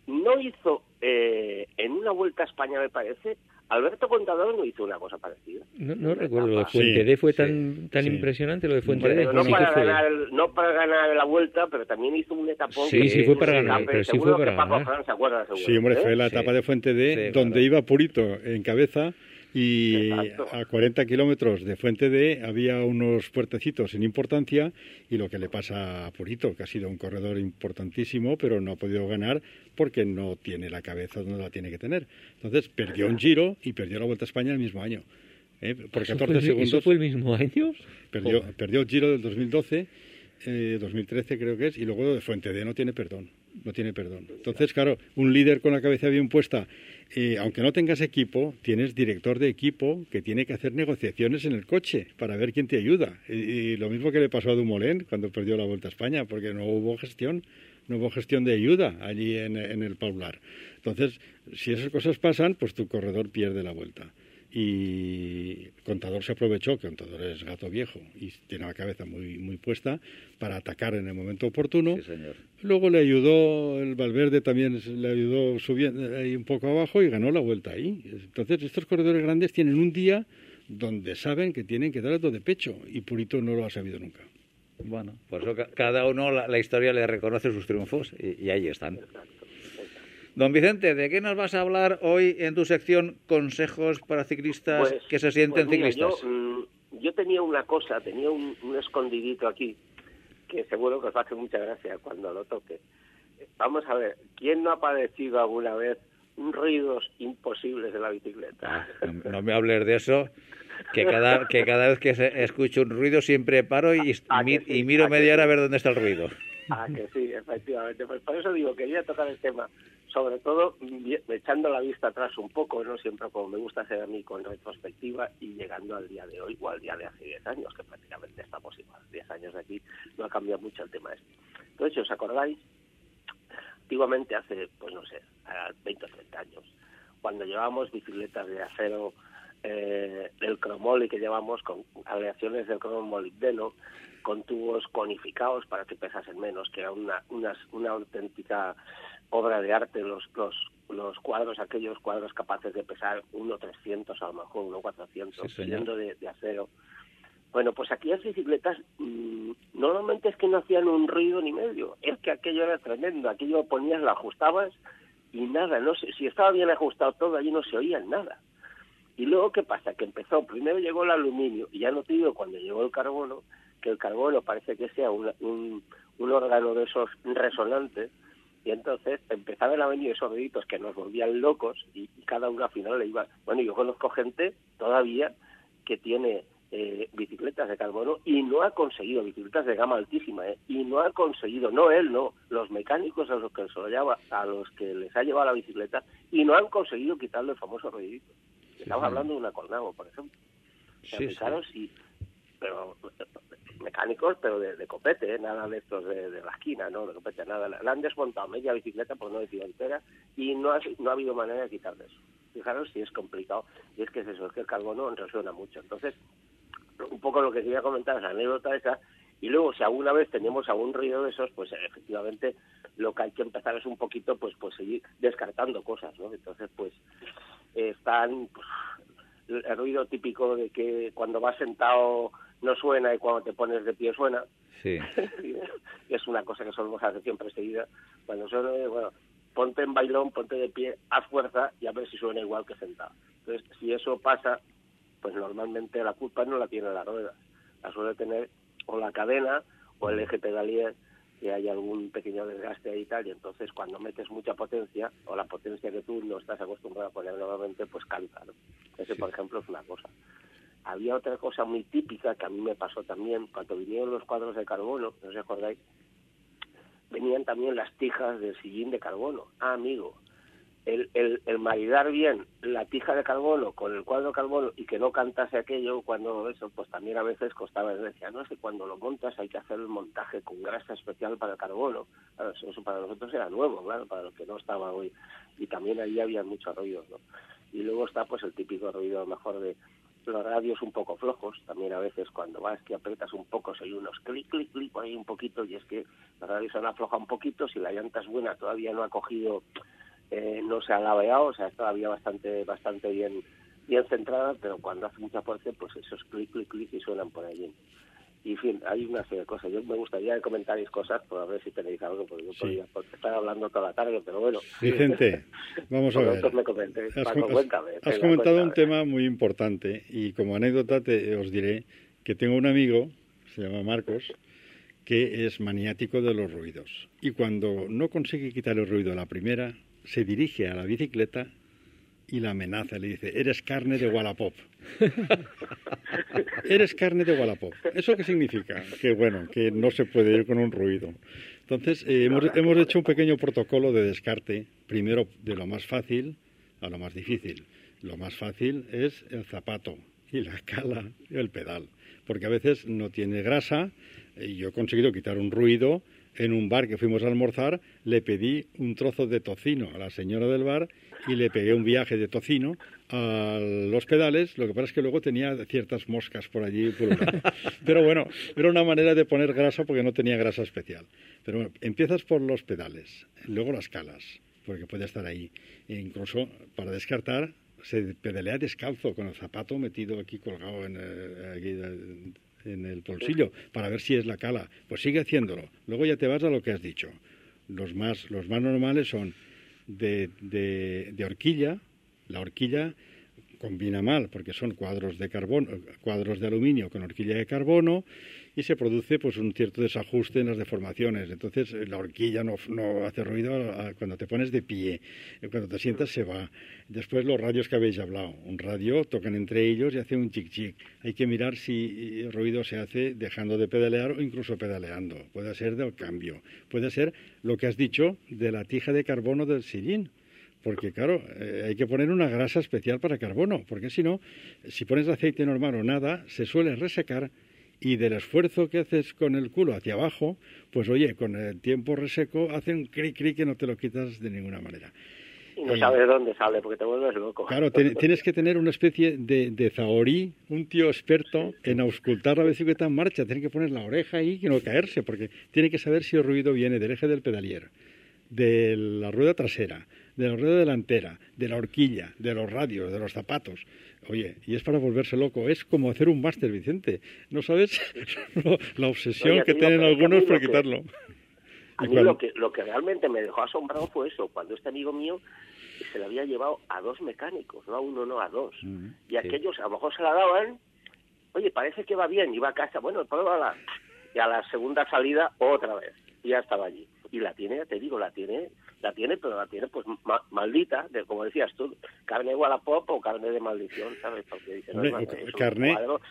no hizo eh, en una vuelta a España, me parece, Alberto Contador no hizo una cosa parecida. No, no recuerdo, lo de Fuente D fue tan, tan impresionante lo de Fuente D. No, para ganar, no para ganar la vuelta, pero también hizo un etapón. Sí, sí fue para ganar, pero sí fue para ganar. se acuerda, seguro, sí, hombre, fue la etapa de Fuente D donde iba Purito en cabeza y a 40 kilómetros de Fuente D había unos puertecitos sin importancia y lo que le pasa a Purito, que ha sido un corredor importantísimo, pero no ha podido ganar porque no tiene la cabeza donde la tiene que tener. Entonces perdió un giro y perdió la Vuelta a España el mismo año. ¿eh? Por 14 segundos. ¿Eso fue el mismo año? Perdió, perdió el giro del 2012 2013 eh, creo que es, y luego de Fuente D no tiene perdón, no tiene perdón. Entonces, claro, un líder con la cabeza bien puesta, eh, aunque no tengas equipo, tienes director de equipo que tiene que hacer negociaciones en el coche para ver quién te ayuda. Y, lo mismo que le pasó a Dumoulin cuando perdió la Vuelta a España, porque no hubo gestión, no hubo gestión de ayuda allí en, en el Paular. Entonces, si esas cosas pasan, pues tu corredor pierde la vuelta y Contador se aprovechó, que Contador es gato viejo y tiene la cabeza muy, muy puesta, para atacar en el momento oportuno. Luego le ayudó, el Valverde también le ayudó subiendo ahí un poco abajo y ganó la vuelta ahí. Entonces, estos corredores grandes tienen un día donde saben que tienen que dar algo de pecho y Purito no lo ha sabido nunca. Bueno, por eso cada uno la, historia le reconoce sus triunfos y, y ahí están. Don Vicente, ¿de qué nos vas a hablar hoy en tu sección Consejos para ciclistas pues, que se sienten pues ciclistas? Mm, yo, tenía una cosa, tenía un, escondidito aquí que seguro que os va a hacer mucha gracia cuando lo toque. Vamos a ver, ¿quién no ha padecido alguna vez ruidos imposibles de la bicicleta? Ah, no, me hables de eso, que cada, que cada vez que se escucho un ruido siempre paro y, y, miro media hora a ver dónde está el ruido. Ah, que sí, efectivamente. Pues por eso digo, quería tocar el tema sobre todo echando la vista atrás un poco, no siempre como me gusta hacer a mí con retrospectiva y llegando al día de hoy o al día de hace 10 años, que prácticamente estamos igual, 10 años de aquí, no ha cambiado mucho el tema este. Entonces, si os acordáis, antiguamente hace, pues no sé, 20 o 30 años, cuando llevábamos bicicletas de acero eh, del cromoli que llevamos con aleaciones del cromolibdeno, con tubos conificados para que pesasen menos, que era una, una, una auténtica obra de arte los, los, los cuadros, aquellos cuadros capaces de pesar 1.300 a lo mejor, 1.400, siendo de, de, acero. Bueno, pues aquellas bicicletas mmm, normalmente es que no hacían un ruido ni medio, es que aquello era tremendo, aquello ponías, lo ajustabas y nada, no sé, si estaba bien ajustado todo, allí no se oía nada. Y luego, ¿qué pasa? Que empezó, primero llegó el aluminio, y ya no te digo cuando llegó el carbono, que el carbono parece que sea un, un, un órgano de esos resonantes, y entonces empezaban a venir esos deditos que nos volvían locos y, cada uno al final le iba... Bueno, yo conozco gente todavía que tiene eh, bicicletas de carbono y no ha conseguido, bicicletas de gama altísima, ¿eh? y no ha conseguido, no él, no, los mecánicos a los que, se lo lleva, a los que les ha llevado la bicicleta y no han conseguido quitarle el famoso ruidito. Estamos hablando de una Colnago, por ejemplo. sí, sí. Pero mecánicos, pero de, copete, ¿eh? nada de estos de, la esquina, no de copete, nada. La han desmontado media bicicleta, por no decir entera, y no ha, no ha habido manera de quitarle eso. Fijaros si es complicado, y es que es eso, es que el carbono resuena mucho. Entonces, un poco lo que quería comentar es la anécdota esa, y luego si alguna vez tenemos algún ruido de esos, pues efectivamente lo que hay que empezar es un poquito, pues, pues seguir descartando cosas, ¿no? Entonces, pues, están pues, el ruido típico de que cuando vas sentado no suena y cuando te pones de pie suena. Sí. es una cosa que solemos hacer siempre seguida. Cuando suena, bueno, ponte en bailón, ponte de pie, haz fuerza y a ver si suena igual que sentado. Entonces, si eso pasa, pues normalmente la culpa no la tiene la rueda, la suele tener o la cadena o el eje pedalier que hay algún pequeño desgaste ahí y tal, y entonces cuando metes mucha potencia, o la potencia que tú no estás acostumbrado a poner normalmente, pues canta, ¿no? Ese, por ejemplo, es una cosa. Había otra cosa muy típica que a mí me pasó también, cuando vinieron los cuadros de carbono, no os acordáis, venían también las tijas del sillín de carbono. Ah, amigo, el, el, el, maridar bien la tija de carbono con el cuadro de carbono y que no cantase aquello cuando eso, pues también a veces costaba. Decía, no, es que cuando lo montas hay que hacer el montaje con grasa especial para el carbono. eso para nosotros era nuevo, claro, para los que no estaba hoy. Y también ahí había muchos ruidos, ¿no? Y luego está pues el típico ruido mejor de los radios un poco flojos, también a veces cuando vas que apretas un poco se hay unos clic, clic, clic ahí un poquito y es que los radios han aflojado un poquito, si la llanta es buena todavía no ha cogido eh, no se ha laveado, o sea, todavía bastante bastante bien bien centrada, pero cuando hace mucha fuerza, pues esos clic, clic, clic y suenan por allí. Y en fin, hay una serie de cosas. Yo me gustaría que comentarais cosas, por a ver si tenéis algo, porque yo podría estar hablando toda la tarde, pero bueno. Vicente, vamos a ver. Me comentéis. Has, Paco, cuéntame, has venga, comentado un tema muy importante y como anécdota te, os diré que tengo un amigo, se llama Marcos, que es maniático de los ruidos. Y cuando no consigue quitar el ruido a la primera, se dirige a la bicicleta y la amenaza, le dice, eres carne de Wallapop. eres carne de Wallapop. ¿Eso qué significa? Que bueno, que no se puede ir con un ruido. Entonces, eh, hemos, hemos hecho un pequeño protocolo de descarte, primero de lo más fácil a lo más difícil. Lo más fácil es el zapato y la cala y el pedal, porque a veces no tiene grasa y yo he conseguido quitar un ruido. En un bar que fuimos a almorzar, le pedí un trozo de tocino a la señora del bar y le pegué un viaje de tocino a los pedales. Lo que pasa es que luego tenía ciertas moscas por allí. pululando. Pero bueno, era una manera de poner grasa porque no tenía grasa especial. Pero bueno, empiezas por los pedales, luego las calas, porque puede estar ahí. E incluso para descartar, se pedalea descalzo con el zapato metido aquí colgado en el, aquí de- en el bolsillo para ver si es la cala. Pues sigue haciéndolo. Luego ya te vas a lo que has dicho. Los más, los más normales son de, de, horquilla. La horquilla combina mal porque son cuadros de carbono, cuadros de aluminio con horquilla de carbono y se produce pues un cierto desajuste en las deformaciones. Entonces eh, la horquilla no, no hace ruido cuando te pones de pie, Eh, cuando te sientas se va. Después los radios que habéis hablado, un radio tocan entre ellos y hace un chic chic. Hay que mirar si el ruido se hace dejando de pedalear o incluso pedaleando. Puede ser del cambio, puede ser lo que has dicho de la tija de carbono del sillín. Porque, claro, eh, hay que poner una grasa especial para carbono, porque si no, si pones aceite normal o nada, se suele resecar y del esfuerzo que haces con el culo hacia abajo, pues oye, con el tiempo reseco hace un cric cric que no te lo quitas de ninguna manera. Y no Eh, sabes de dónde sale, porque te vuelves loco. Claro, te- tienes que tener una especie de, de zahorí, un tío experto en auscultar la bicicleta en marcha. Tiene que poner la oreja ahí y no caerse, porque tiene que saber si el ruido viene del eje del pedalier, de la rueda trasera, de la rueda delantera, de la horquilla, de los radios, de los zapatos. Oye, y es para volverse loco. Es como hacer un máster, Vicente. ¿No sabes lo- la obsesión Oye, que tienen algunos lo por quitarlo? A mí lo que, lo que realmente me dejó asombrado fue eso, cuando este amigo mío se le había llevado a dos mecánicos, no a uno, no a dos. Mm, Y aquellos a lo mejor se la daban, oye, parece que va bien, iba a casa, bueno, pruébala. Y a la segunda salida, otra vez, y ya estaba allí. Y la tiene, ya te digo, la tiene, la tiene, pero la tiene pues ma- maldita, de, como decías tú, carne Wallapop o carne de maldición, ¿sabes? Porque dice, no, Hombre, hermano, o- es un carne, cuadro-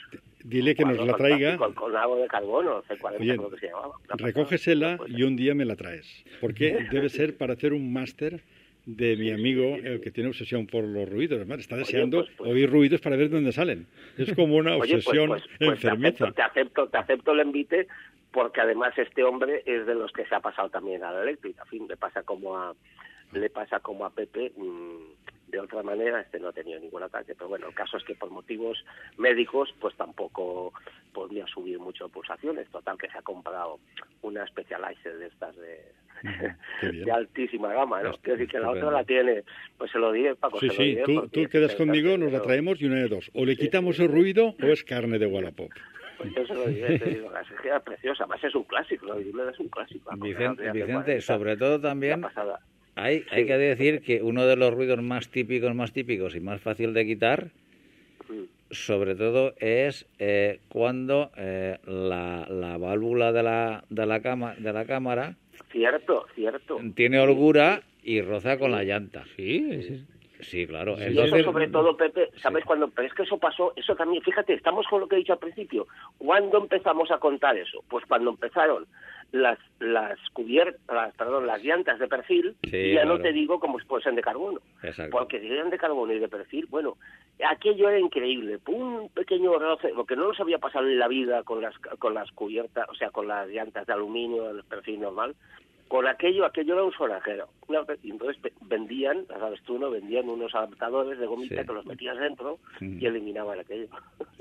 Dile que nos la traiga. Con, algo de carbono, C40 Oye, creo que se llamaba. Una pasada. Recógesela Pues, y un día me la traes. Porque debe ser para hacer un máster de mi amigo, el que tiene obsesión por los ruidos. Además, está deseando pues, pues. oír ruidos para ver dónde salen. Es como una Oye, pues, obsesión pues, pues te, enfermiza. acepto, te acepto, te acepto el envite porque además este hombre es de los que se ha pasado también a la eléctrica. En fin, le pasa como a le pasa como a Pepe mm, de otra manera. Este no ha tenido ningún ataque, pero bueno, el caso es que por motivos médicos pues tampoco podía subir mucho pulsaciones. Total que se ha comprado una Specializer de estas de, altísima gama, ¿no? Quiero decir que la otra la tiene, pues se lo diré, Paco, Sí, se lo sí, diré tú, quedas conmigo, nos la traemos y una de dos. O le quitamos el ruido o es carne de Wallapop. Pues yo se lo diré, te digo, la es preciosa, además es un clásico, la Biblia es un clásico. Vicente, Vicente 40, sobre todo también hay, hay que decir que uno de los ruidos más típicos, más típicos y más fácil de quitar, Mm. sobre todo es eh, cuando eh, la, la válvula de la, de, la cama, de la cámara Cierto, cierto. tiene holgura y roza con la llanta. Sí, es- Sí, claro. Y Entonces, eso sobre todo, Pepe, ¿sabes cuándo? Pero es que eso pasó, eso también, fíjate, estamos con lo que he dicho al principio. ¿Cuándo empezamos a contar eso? Pues cuando empezaron las las cubiertas, las, perdón, las llantas de perfil, Sí, y ya no te digo como si fuesen de carbono. Exacto. Porque si eran de carbono y de perfil, bueno, aquello era increíble. Un pequeño roce, lo que no nos había pasado en la vida con las con las cubiertas, o sea, con las llantas de aluminio, el perfil normal, con aquello, aquello era un sonajero. Una vez- Y entonces vendían, sabes tú, ¿no? Vendían unos adaptadores de gomita Sí. que los metías dentro Mm. y eliminaban aquello.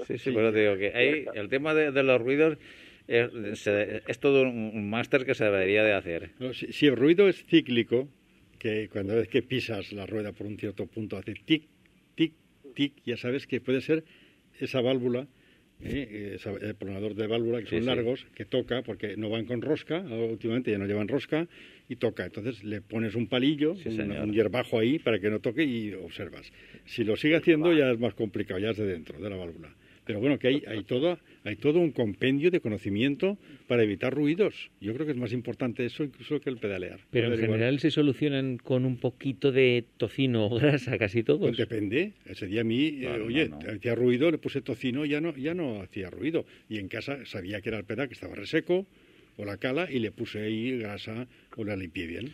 Sí, sí, pero te digo que ahí el tema de, de los ruidos es, se- es todo un, un máster que se debería de hacer. No, si, si el ruido es cíclico, que cuando ves que pisas la rueda por un cierto punto hace tic, tic, tic, ya sabes que puede ser esa válvula ¿eh? el pronador de válvula, que son largos, que toca, porque no van con rosca, últimamente ya no llevan rosca, y toca. Entonces le pones un palillo, un, hierbajo ahí para que no toque y observas. Si lo sigue haciendo ya es más complicado, ya es de dentro de la válvula. Pero bueno, que hay, hay, todo, hay todo un compendio de conocimiento para evitar ruidos. Yo creo que es más importante eso incluso que el pedalear. Pero en general se solucionan con un poquito de tocino o grasa, casi todos. Pues depende. Ese día a mí, eh, oye, hacía ruido, le puse tocino, ya no, ya no hacía ruido. Y en casa sabía que era el pedal, que estaba reseco, o la cala y le puse ahí grasa o la limpié bien.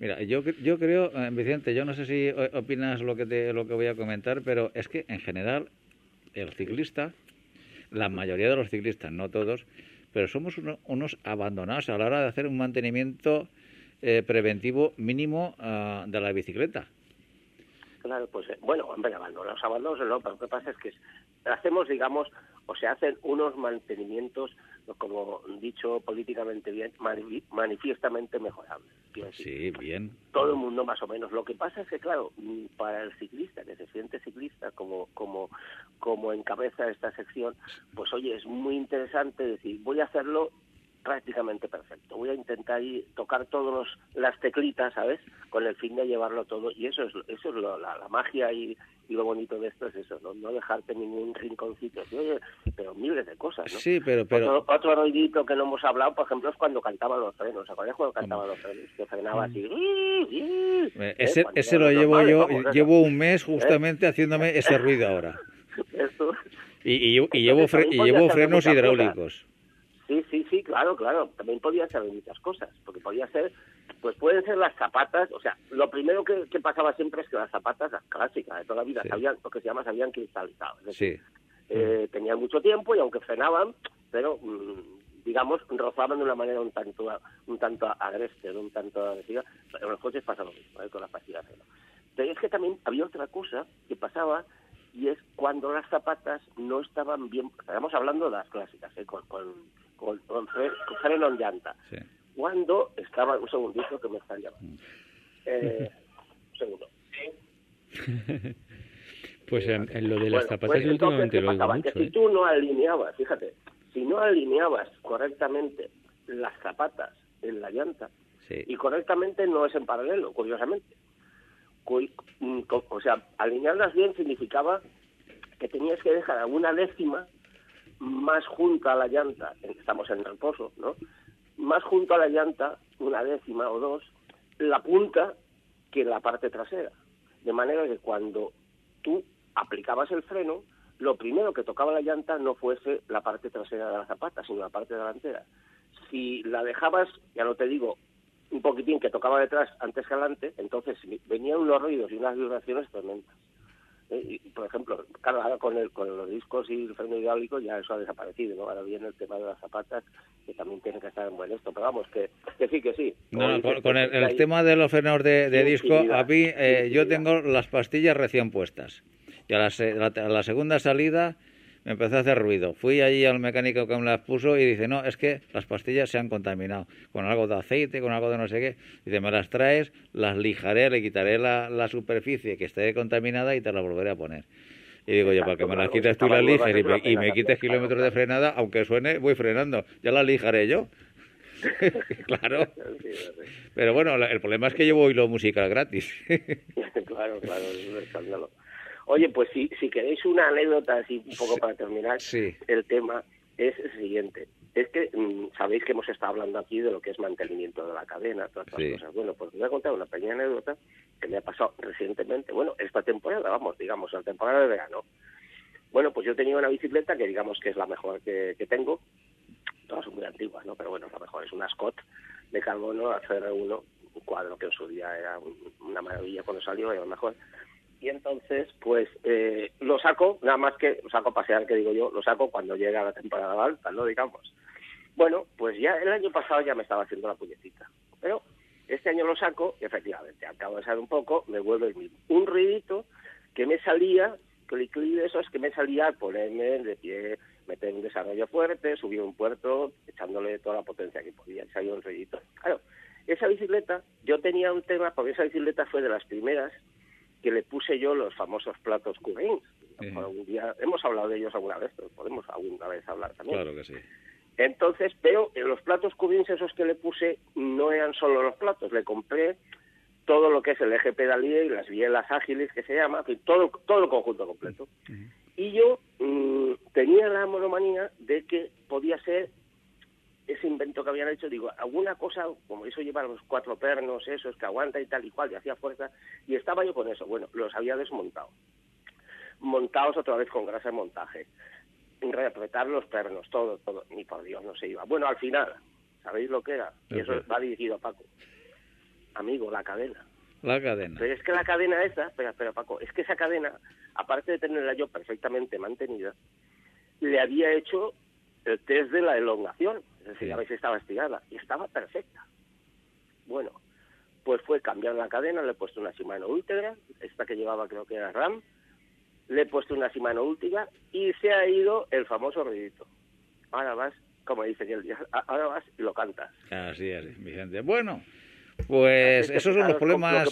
Mira, yo, yo creo, eh, Vicente, yo no sé si opinas lo que, te, lo que voy a comentar, pero es que en general el ciclista, la mayoría de los ciclistas, no todos, pero somos unos abandonados a la hora de hacer un mantenimiento eh, preventivo mínimo ah, de la bicicleta. Claro, pues eh, bueno, hombre, abandonados, abandonados no, pero lo que pasa es que hacemos, digamos, o se hacen unos mantenimientos, como dicho políticamente bien, manifiestamente mejorables. Sí, bien. Todo el mundo más o menos. Lo que pasa es que, claro, para el ciclista, que se siente ciclista como, como, como encabeza esta sección, pues oye, es muy interesante decir, voy a hacerlo prácticamente perfecto. Voy a intentar tocar todas las teclitas, ¿sabes? Con el fin de llevarlo todo. Y eso es, eso es lo, la, magia y, lo bonito de esto es eso, ¿no? No dejarte ningún rinconcito. Pero miles de cosas, ¿no? Sí, pero... pero... Otro, otro ruidito que no hemos hablado, por ejemplo, es cuando cantaban los frenos. ¿Acuerdas cuando cantaban los frenos? Que frenaba así. ¿Eh? Ese, ese lo llevo yo, llevo un mes justamente ¿Eh? haciéndome ese ruido ahora. Y, y, y, llevo, y llevo frenos hidráulicos. Sí, sí, claro, claro. También podía ser muchas cosas, porque podía ser, pues pueden ser las zapatas, o sea, lo primero que, pasaba siempre es que las zapatas, las clásicas de toda la vida, sabían, lo que se llama, se habían cristalizado. Es decir, eh, tenían mucho tiempo y aunque frenaban, pero mm, digamos, rozaban de una manera un tanto un tanto agreste, un tanto agresiva. En los coches pasa lo mismo, ¿eh? con las pastillas. Pero es que también había otra cosa que pasaba y es cuando las zapatas no estaban bien, estamos hablando de las clásicas, ¿eh? con, con, con, freno en llanta. Cuando estaba, un segundito que me están llamando. Mm. Eh, un segundo. pues en, lo de las zapatas pues últimamente lo mucho. Que si ¿eh? tú no alineabas, fíjate, si no alineabas correctamente las zapatas en la llanta, y correctamente no es en paralelo, curiosamente. Mm, o sea, alinearlas bien significaba que tenías que dejar alguna décima más junto a la llanta, estamos en el pozo, ¿no? Más junto a la llanta, una décima o dos, la punta que la parte trasera. De manera que cuando tú aplicabas el freno, lo primero que tocaba la llanta no fuese la parte trasera de la zapata, sino la parte delantera. Si la dejabas, ya no te digo, un poquitín que tocaba detrás antes que adelante, entonces venían unos ruidos y unas vibraciones tremendas. Eh, y, por ejemplo, claro, ahora con, el, con los discos y el freno hidráulico ya eso ha desaparecido, ¿no? Ahora viene el tema de las zapatas, que también tiene que estar en buen esto, pero vamos, que, que sí, que sí. No, con, el, tema de los frenos de, disco, a mí, eh, yo tengo las pastillas recién puestas. Y a la segunda salida me empezó a hacer ruido. Fui allí al mecánico que me las puso y dice, no, es que las pastillas se han contaminado con algo de aceite, con algo de no sé qué. Dice, me las traes, las lijaré, le quitaré la, la superficie que esté contaminada y te la volveré a poner. Y digo yo, para que me las quites tú las lijas y me, y me quites kilómetros de frenada, aunque suene, voy frenando. Ya las lijaré yo. claro. Pero bueno, el problema es que llevo hilo musical gratis. claro, claro, es un escándalo. Oye, pues si, si queréis una anécdota así un poco para terminar el tema, es el siguiente. Es que mm, sabéis que hemos estado hablando aquí de lo que es mantenimiento de la cadena, todas estas cosas. Bueno, pues voy a contar una pequeña anécdota que me ha pasado recientemente. Bueno, esta temporada, vamos, digamos, la temporada de verano. Bueno, pues yo tenía una bicicleta que digamos que es la mejor que, tengo. Todas son muy antiguas, ¿no? Pero bueno, la mejor es una Scott de carbono ACR1, un cuadro que en su día era una maravilla cuando salió, era lo mejor y entonces pues eh, lo saco, nada más que lo saco a pasear, que digo yo, lo saco cuando llega la temporada alta, ¿no? Digamos. Bueno, pues ya el año pasado ya me estaba haciendo la puñetita, pero este año lo saco y efectivamente, acabo de salir un poco, me vuelve el mismo. Un ruidito que me salía, que el eso es que me salía al ponerme de pie, meter un desarrollo fuerte, subir un puerto, echándole toda la potencia que podía, y salió un ruidito. Claro, esa bicicleta, yo tenía un tema, porque esa bicicleta fue de las primeras que le puse yo los famosos platos Cubains. día hemos hablado de ellos alguna vez, pero podemos alguna vez hablar también. Claro que sí. Entonces, pero en los platos Cubains esos que le puse no eran solo los platos, le compré todo lo que es el eje pedalía y las bielas ágiles que se llama, todo, todo el conjunto completo. Y yo mm, tenía la monomanía de que podía ser ese invento que habían hecho, digo, alguna cosa, como eso lleva los cuatro pernos, esos que aguanta y tal y cual, y hacía fuerza, y estaba yo con eso. Bueno, los había desmontado. Montados otra vez con grasa de montaje. Reapretar los pernos, todo, todo. Ni por Dios no se iba. Bueno, al final, ¿sabéis lo que era? Y eso va dirigido a Paco. Amigo, la cadena. La cadena. Pero es que la cadena esa, espera, espera, Paco, es que esa cadena, aparte de tenerla yo perfectamente mantenida, le había hecho el test de la elongación, es decir, a si estaba estirada, y estaba perfecta. Bueno, pues fue cambiar la cadena, le he puesto una Shimano Ultegra, esta que llevaba creo que era RAM, le he puesto una Shimano Ultiga y se ha ido el famoso ruidito. Ahora vas, como dice el ahora vas y lo cantas. Así es, Vicente. Bueno, pues esos son los problemas.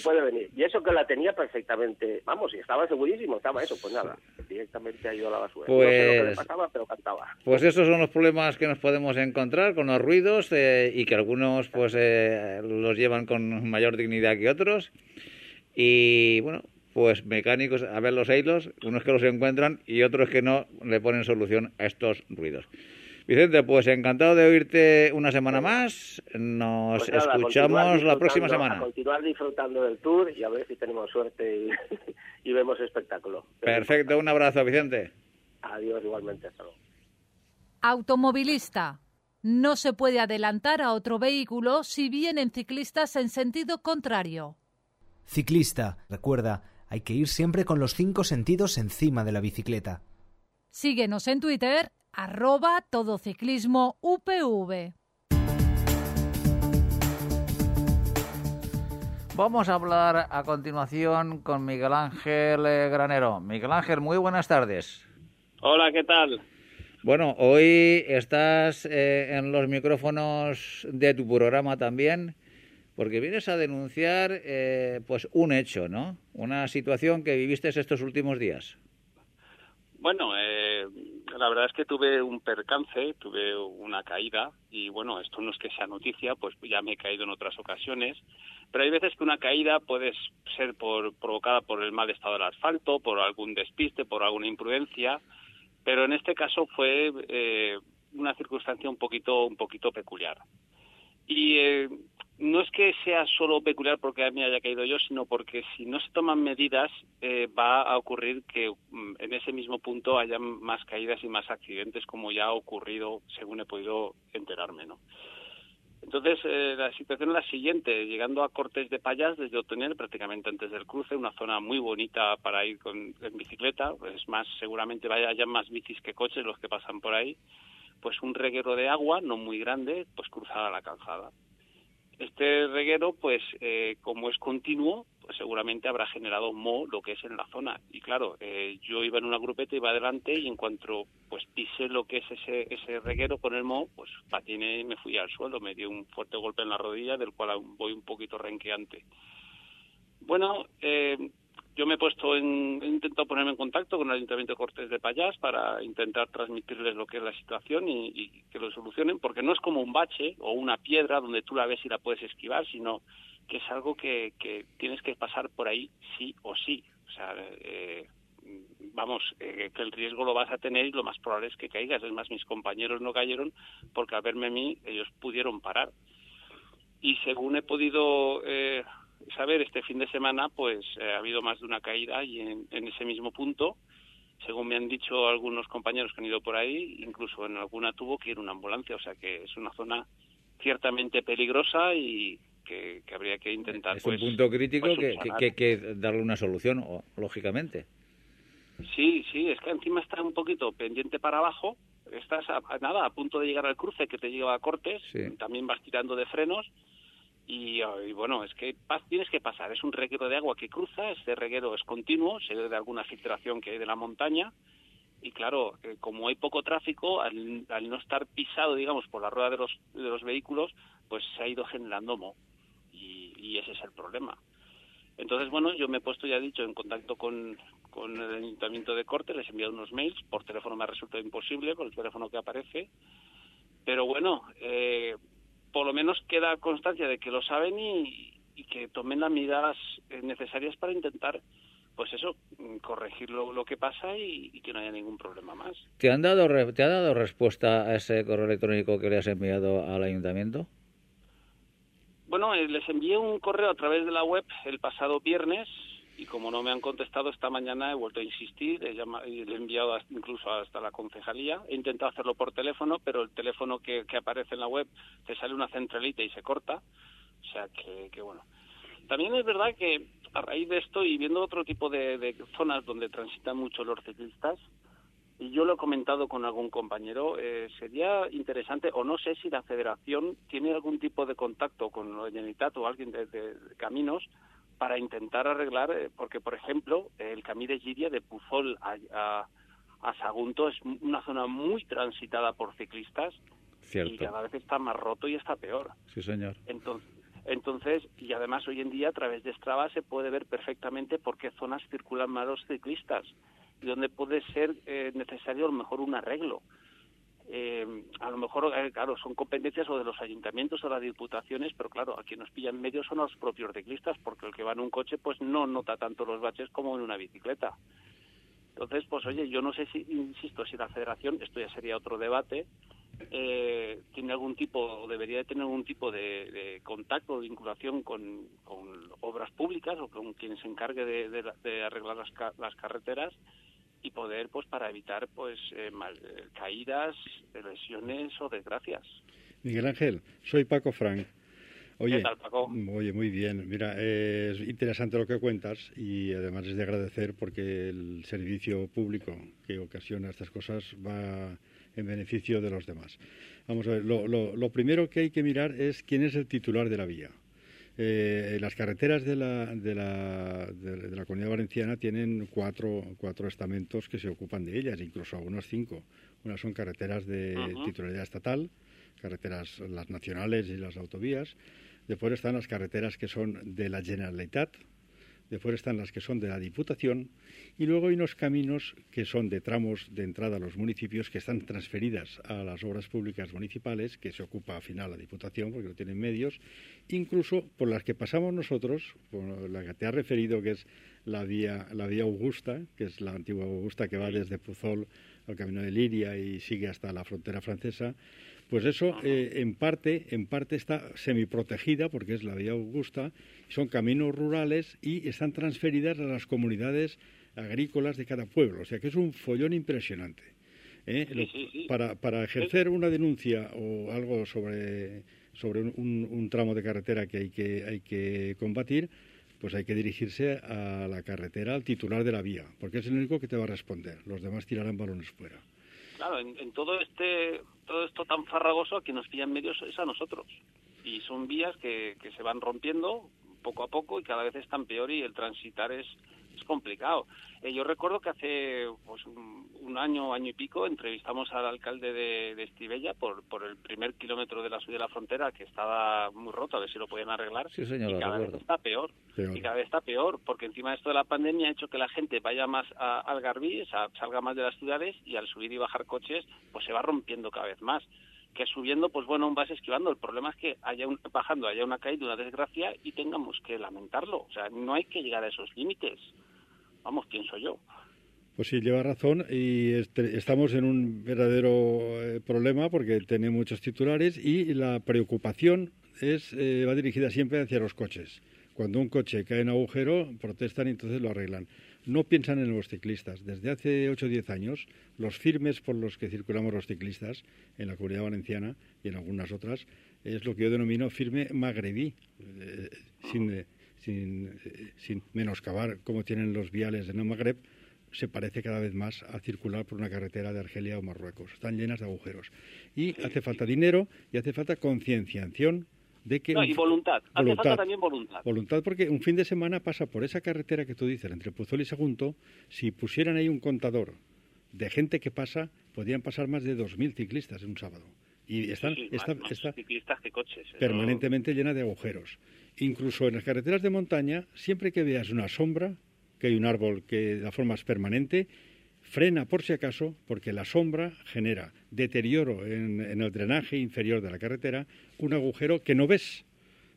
Y eso que la tenía perfectamente, vamos, y estaba segurísimo, estaba eso, pues nada, directamente ha ido a la basura. Pues, pasaba, pero cantaba. Pues esos son los problemas que nos podemos encontrar con los ruidos eh, y que algunos pues eh, los llevan con mayor dignidad que otros. Y bueno, pues mecánicos a ver los hilos, unos que los encuentran y otros que no le ponen solución a estos ruidos. Vicente, pues encantado de oírte una semana más. Nos pues escuchamos la próxima semana. continuar disfrutando del tour y a ver si tenemos suerte y, vemos espectáculo. Perfecto, un abrazo, Vicente. Adiós, igualmente. Automovilista. No se puede adelantar a otro vehículo si vienen ciclistas en sentido contrario. Ciclista, recuerda, hay que ir siempre con los cinco sentidos encima de la bicicleta. Síguenos en Twitter arroba ciclismo UPV. Vamos a hablar a continuación con Miguel Ángel eh, Granero. Miguel Ángel, muy buenas tardes. Hola, ¿qué tal? Bueno, hoy estás eh, en los micrófonos de tu programa también, porque vienes a denunciar eh, pues un hecho, ¿no? Una situación que viviste estos últimos días. Bueno, eh, la verdad es que tuve un percance, tuve una caída y bueno, esto no es que sea noticia, pues ya me he caído en otras ocasiones, pero hay veces que una caída puede ser por, provocada por el mal estado del asfalto, por algún despiste, por alguna imprudencia, pero en este caso fue eh, una circunstancia un poquito, un poquito peculiar. Y eh, no es que sea solo peculiar porque a mí haya caído yo, sino porque si no se toman medidas eh, va a ocurrir que mm, en ese mismo punto haya más caídas y más accidentes como ya ha ocurrido según he podido enterarme, ¿no? Entonces, eh, la situación es la siguiente. Llegando a Cortes de Payas, desde obtener prácticamente antes del cruce, una zona muy bonita para ir con, en bicicleta, pues más, seguramente haya más bicis que coches los que pasan por ahí, pues un reguero de agua, no muy grande, pues cruzada la calzada. Este reguero, pues eh, como es continuo, pues seguramente habrá generado mo lo que es en la zona. Y claro, eh, yo iba en una grupeta, iba adelante y en cuanto pues pisé lo que es ese, ese reguero con el mo, pues patiné y me fui al suelo, me dio un fuerte golpe en la rodilla del cual voy un poquito renqueante. Bueno, eh, yo me he puesto en, he intentado ponerme en contacto con el Ayuntamiento de Cortes de Payás para intentar transmitirles lo que es la situación y, que lo solucionen, porque no es como un bache o una piedra donde tú la ves y la puedes esquivar, sino que es algo que, tienes que pasar por ahí sí o sí. O sea, eh, vamos, eh, que el riesgo lo vas a tener y lo más probable es que caigas. Es más, mis compañeros no cayeron porque al verme a mí ellos pudieron parar. Y según he podido eh, saber, este fin de semana pues eh, ha habido más de una caída y en, ese mismo punto, según me han dicho algunos compañeros que han ido por ahí, incluso en alguna tuvo que ir una ambulancia, o sea que es una zona ciertamente peligrosa y que, habría que intentar. Es un pues, punto crítico pues, que, que, que darle una solución, lógicamente. Sí, sí, es que encima está un poquito pendiente para abajo. Estás a, nada a punto de llegar al cruce que te lleva a cortes. También vas tirando de frenos y, bueno, es que tienes que pasar, es un reguero de agua que cruza, este reguero es continuo, se debe de alguna filtración que hay de la montaña, y claro, eh, como hay poco tráfico, al, no estar pisado, digamos, por la rueda de los, de los vehículos, pues se ha ido generando moho, y, ese es el problema. Entonces, bueno, yo me he puesto, ya dicho, en contacto con, con el Ayuntamiento de Corte, les he enviado unos mails, por teléfono me ha resultado imposible, por el teléfono que aparece, pero bueno, eh, por lo menos queda constancia de que lo saben y, que tomen las medidas eh, necesarias para intentar pues eso, corregir lo, que pasa y, que no haya ningún problema más. ¿Te han dado te ha dado respuesta a ese correo electrónico que le has enviado al ayuntamiento? Bueno, eh, les envié un correo a través de la web el pasado viernes y como no me han contestado esta mañana he vuelto a insistir, he, he enviado incluso hasta la concejalía, he intentado hacerlo por teléfono, pero el teléfono que, aparece en la web te sale una centralita y se corta, o sea que, bueno. También es verdad que a raíz de esto y viendo otro tipo de, de zonas donde transitan mucho los ciclistas, y yo lo he comentado con algún compañero, eh, sería interesante, o no sé si la federación tiene algún tipo de contacto con la Generalitat o alguien de, caminos para intentar arreglar, eh, porque por ejemplo, el camino de Giria de Puzol a, Sagunto es una zona muy transitada por ciclistas y cada vez está más roto y está peor. Sí, señor. Entonces, entonces, y además hoy en día a través de Strava se puede ver perfectamente por qué zonas circulan más los ciclistas y donde puede ser eh, necesario a lo mejor un arreglo. Eh, a lo mejor, eh, claro, son competencias o de los ayuntamientos o las diputaciones, pero claro, a quien nos pillan en medio son los propios ciclistas, porque el que va en un coche pues no nota tanto los baches como en una bicicleta. Entonces, pues oye, yo no sé si, insisto, si la federación, esto ya sería otro debate, eh, tiene algún tipo, o debería de tener algún tipo de, contacto o vinculación con, obras públicas o con quien se encargue de, arreglar las, las carreteras y poder pues para evitar pues eh, eh, caídas, lesiones o desgracias. Miguel Ángel, soy Paco Frank. Oye, ¿Qué tal, Paco? Oye, muy bien. Mira, es interesante lo que cuentas y además es de agradecer porque el servicio público que ocasiona estas cosas va en beneficio de los demás. Vamos a ver, lo, lo primero que hay que mirar es quién es el titular de la vía. Eh, las carreteras de la, de, la, de, la, Comunidad Valenciana tienen cuatro, cuatro estamentos que se ocupan de ellas, incluso algunos cinco. Unas son carreteras de titularidad estatal, carreteras las nacionales y las autovías. Después están las carreteras que son de la Generalitat, después están las que son de la Diputación y luego hay unos caminos que son de tramos de entrada a los municipios que están transferidas a las obras públicas municipales, que se ocupa al final la Diputación porque no tienen medios, incluso por las que pasamos nosotros, por la que te has referido que es la vía, la vía Augusta, que es la antigua Augusta que va desde Puzol al camino de Liria y sigue hasta la frontera francesa, pues eso eh, en parte en parte está semiprotegida porque es la vía Augusta, son caminos rurales y están transferidas a las comunidades agrícolas de cada pueblo, o sea que es un follón impresionante. ¿eh? Para, para ejercer una denuncia o algo sobre, sobre un, un, tramo de carretera que hay que, hay que combatir, pues hay que dirigirse a la carretera, al titular de la vía, porque es el único que te va a responder. Los demás tirarán balones fuera. Claro, en, todo este todo esto tan farragoso a quien nos pillan medios es a nosotros. Y son vías que, que se van rompiendo poco a poco y cada vez están peor y el transitar es, es complicado. Eh, yo recuerdo que hace pues, un, año, año y pico, entrevistamos al alcalde de, de Estivella por, por el primer kilómetro de la subida de la frontera que estaba muy roto, a ver si lo podían arreglar. Sí, señor, y cada vez está peor, Y cada vez está peor, porque encima de esto de la pandemia ha hecho que la gente vaya más al Garbí, salga más de las ciudades y al subir y bajar coches, pues se va rompiendo cada vez más que subiendo, pues bueno, vas esquivando. El problema es que haya un, bajando haya una caída, una desgracia y tengamos que lamentarlo. O sea, no hay que llegar a esos límites. Vamos, pienso yo. Pues sí, lleva razón y estamos en un verdadero eh, problema porque tiene muchos titulares y la preocupación es eh, va dirigida siempre hacia los coches. Cuando un coche cae en agujero, protestan y entonces lo arreglan. No piensan en los ciclistas. Desde hace 8 o 10 años, los firmes por los que circulamos los ciclistas en la Comunidad Valenciana y en algunas otras es lo que yo denomino firme magrebí, eh, sin sin, sin menoscabar como tienen los viales de no Magreb, se parece cada vez más a circular por una carretera de Argelia o Marruecos. Están llenas de agujeros. Y hace falta dinero y hace falta concienciación de que... No, y voluntad. Hace falta también voluntad. Voluntad porque un fin de semana pasa por esa carretera que tú dices, entre Puzol y Sagunto, si pusieran ahí un contador de gente que pasa, podrían pasar más de 2.000 ciclistas en un sábado Y están, Sí, sí, está, más- más está ciclistas que coches. Permanentemente llena de agujeros. Incluso en las carreteras de montaña, siempre que veas una sombra, que hay un árbol que la forma es permanente, frena por si acaso, porque la sombra genera deterioro en, en el drenaje inferior de la carretera, un agujero que no ves.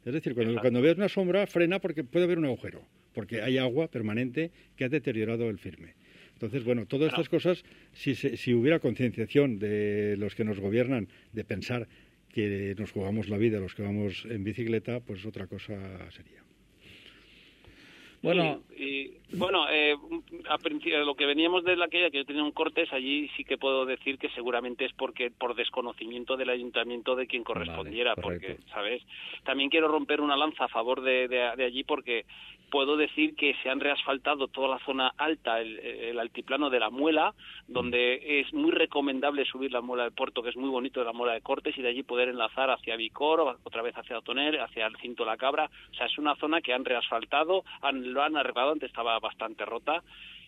Es decir, cuando, cuando ves una sombra, frena porque puede haber un agujero, porque hay agua permanente que ha deteriorado el firme. Entonces, bueno, todas estas cosas, si, si hubiera concienciación de los que nos gobiernan de pensar que nos jugamos la vida los que vamos en bicicleta, pues otra cosa sería. Bueno, y, bueno, eh, a principio, lo que veníamos de la que que yo tenía un cortes, allí sí que puedo decir que seguramente es porque por desconocimiento del ayuntamiento de quien correspondiera, Vale, porque. ¿sabes? También quiero romper una lanza a favor de, de- de allí porque puedo decir que se han reasfaltado toda la zona alta, el, el altiplano de la Muela, donde es muy recomendable subir la Muela del Puerto, que es muy bonito de la Muela de Cortes, y de allí poder enlazar hacia Vicor, o otra vez hacia Otoner, hacia el Cinto La Cabra. O sea, es una zona que han reasfaltado, han, lo han arreglado, antes estaba bastante rota,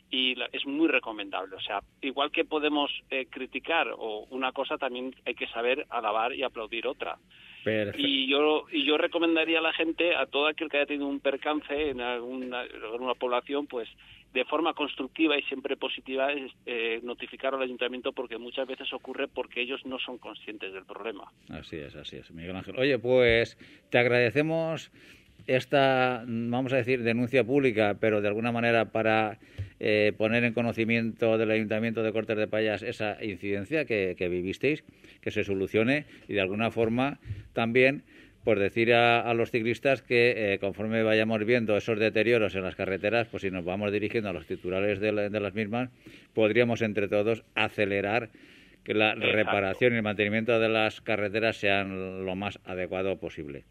y es muy recomendable. O sea, igual que podemos eh, criticar o una cosa, también hay que saber alabar y aplaudir otra. Perfecto. Y yo, y yo recomendaría a la gente, a todo aquel que haya tenido un percance en alguna, en alguna población, pues de forma constructiva y siempre positiva, eh, notificar al ayuntamiento porque muchas veces ocurre porque ellos no son conscientes del problema. Así es, así es, Miguel Ángel. Oye, pues te agradecemos esta, vamos a decir, denuncia pública, pero de alguna manera para eh, poner en conocimiento del Ayuntamiento de Cortes de Payas esa incidencia que, que vivisteis, que se solucione y de alguna forma también pues decir a, a los ciclistas que eh, conforme vayamos viendo esos deterioros en las carreteras, pues si nos vamos dirigiendo a los titulares de, la- de las mismas, podríamos entre todos acelerar que la Exacto. reparación y el mantenimiento de las carreteras sean lo más adecuado posible.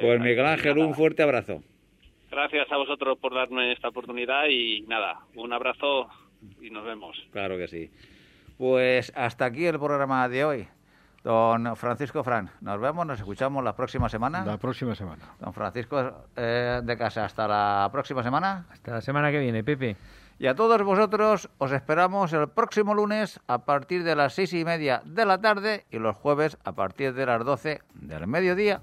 Pues Miguel Ángel, un fuerte abrazo. Gracias a vosotros por darme esta oportunidad y nada, un abrazo y nos vemos. Claro que sí. Pues hasta aquí el programa de hoy. Don Francisco Fran, nos vemos, nos escuchamos la próxima semana. La próxima semana. Don Francisco eh, de Casa, hasta la próxima semana. Hasta la semana que viene, Pepe. Y a todos vosotros os esperamos el próximo lunes a partir de las seis y media de la tarde y los jueves a partir de las doce del mediodía.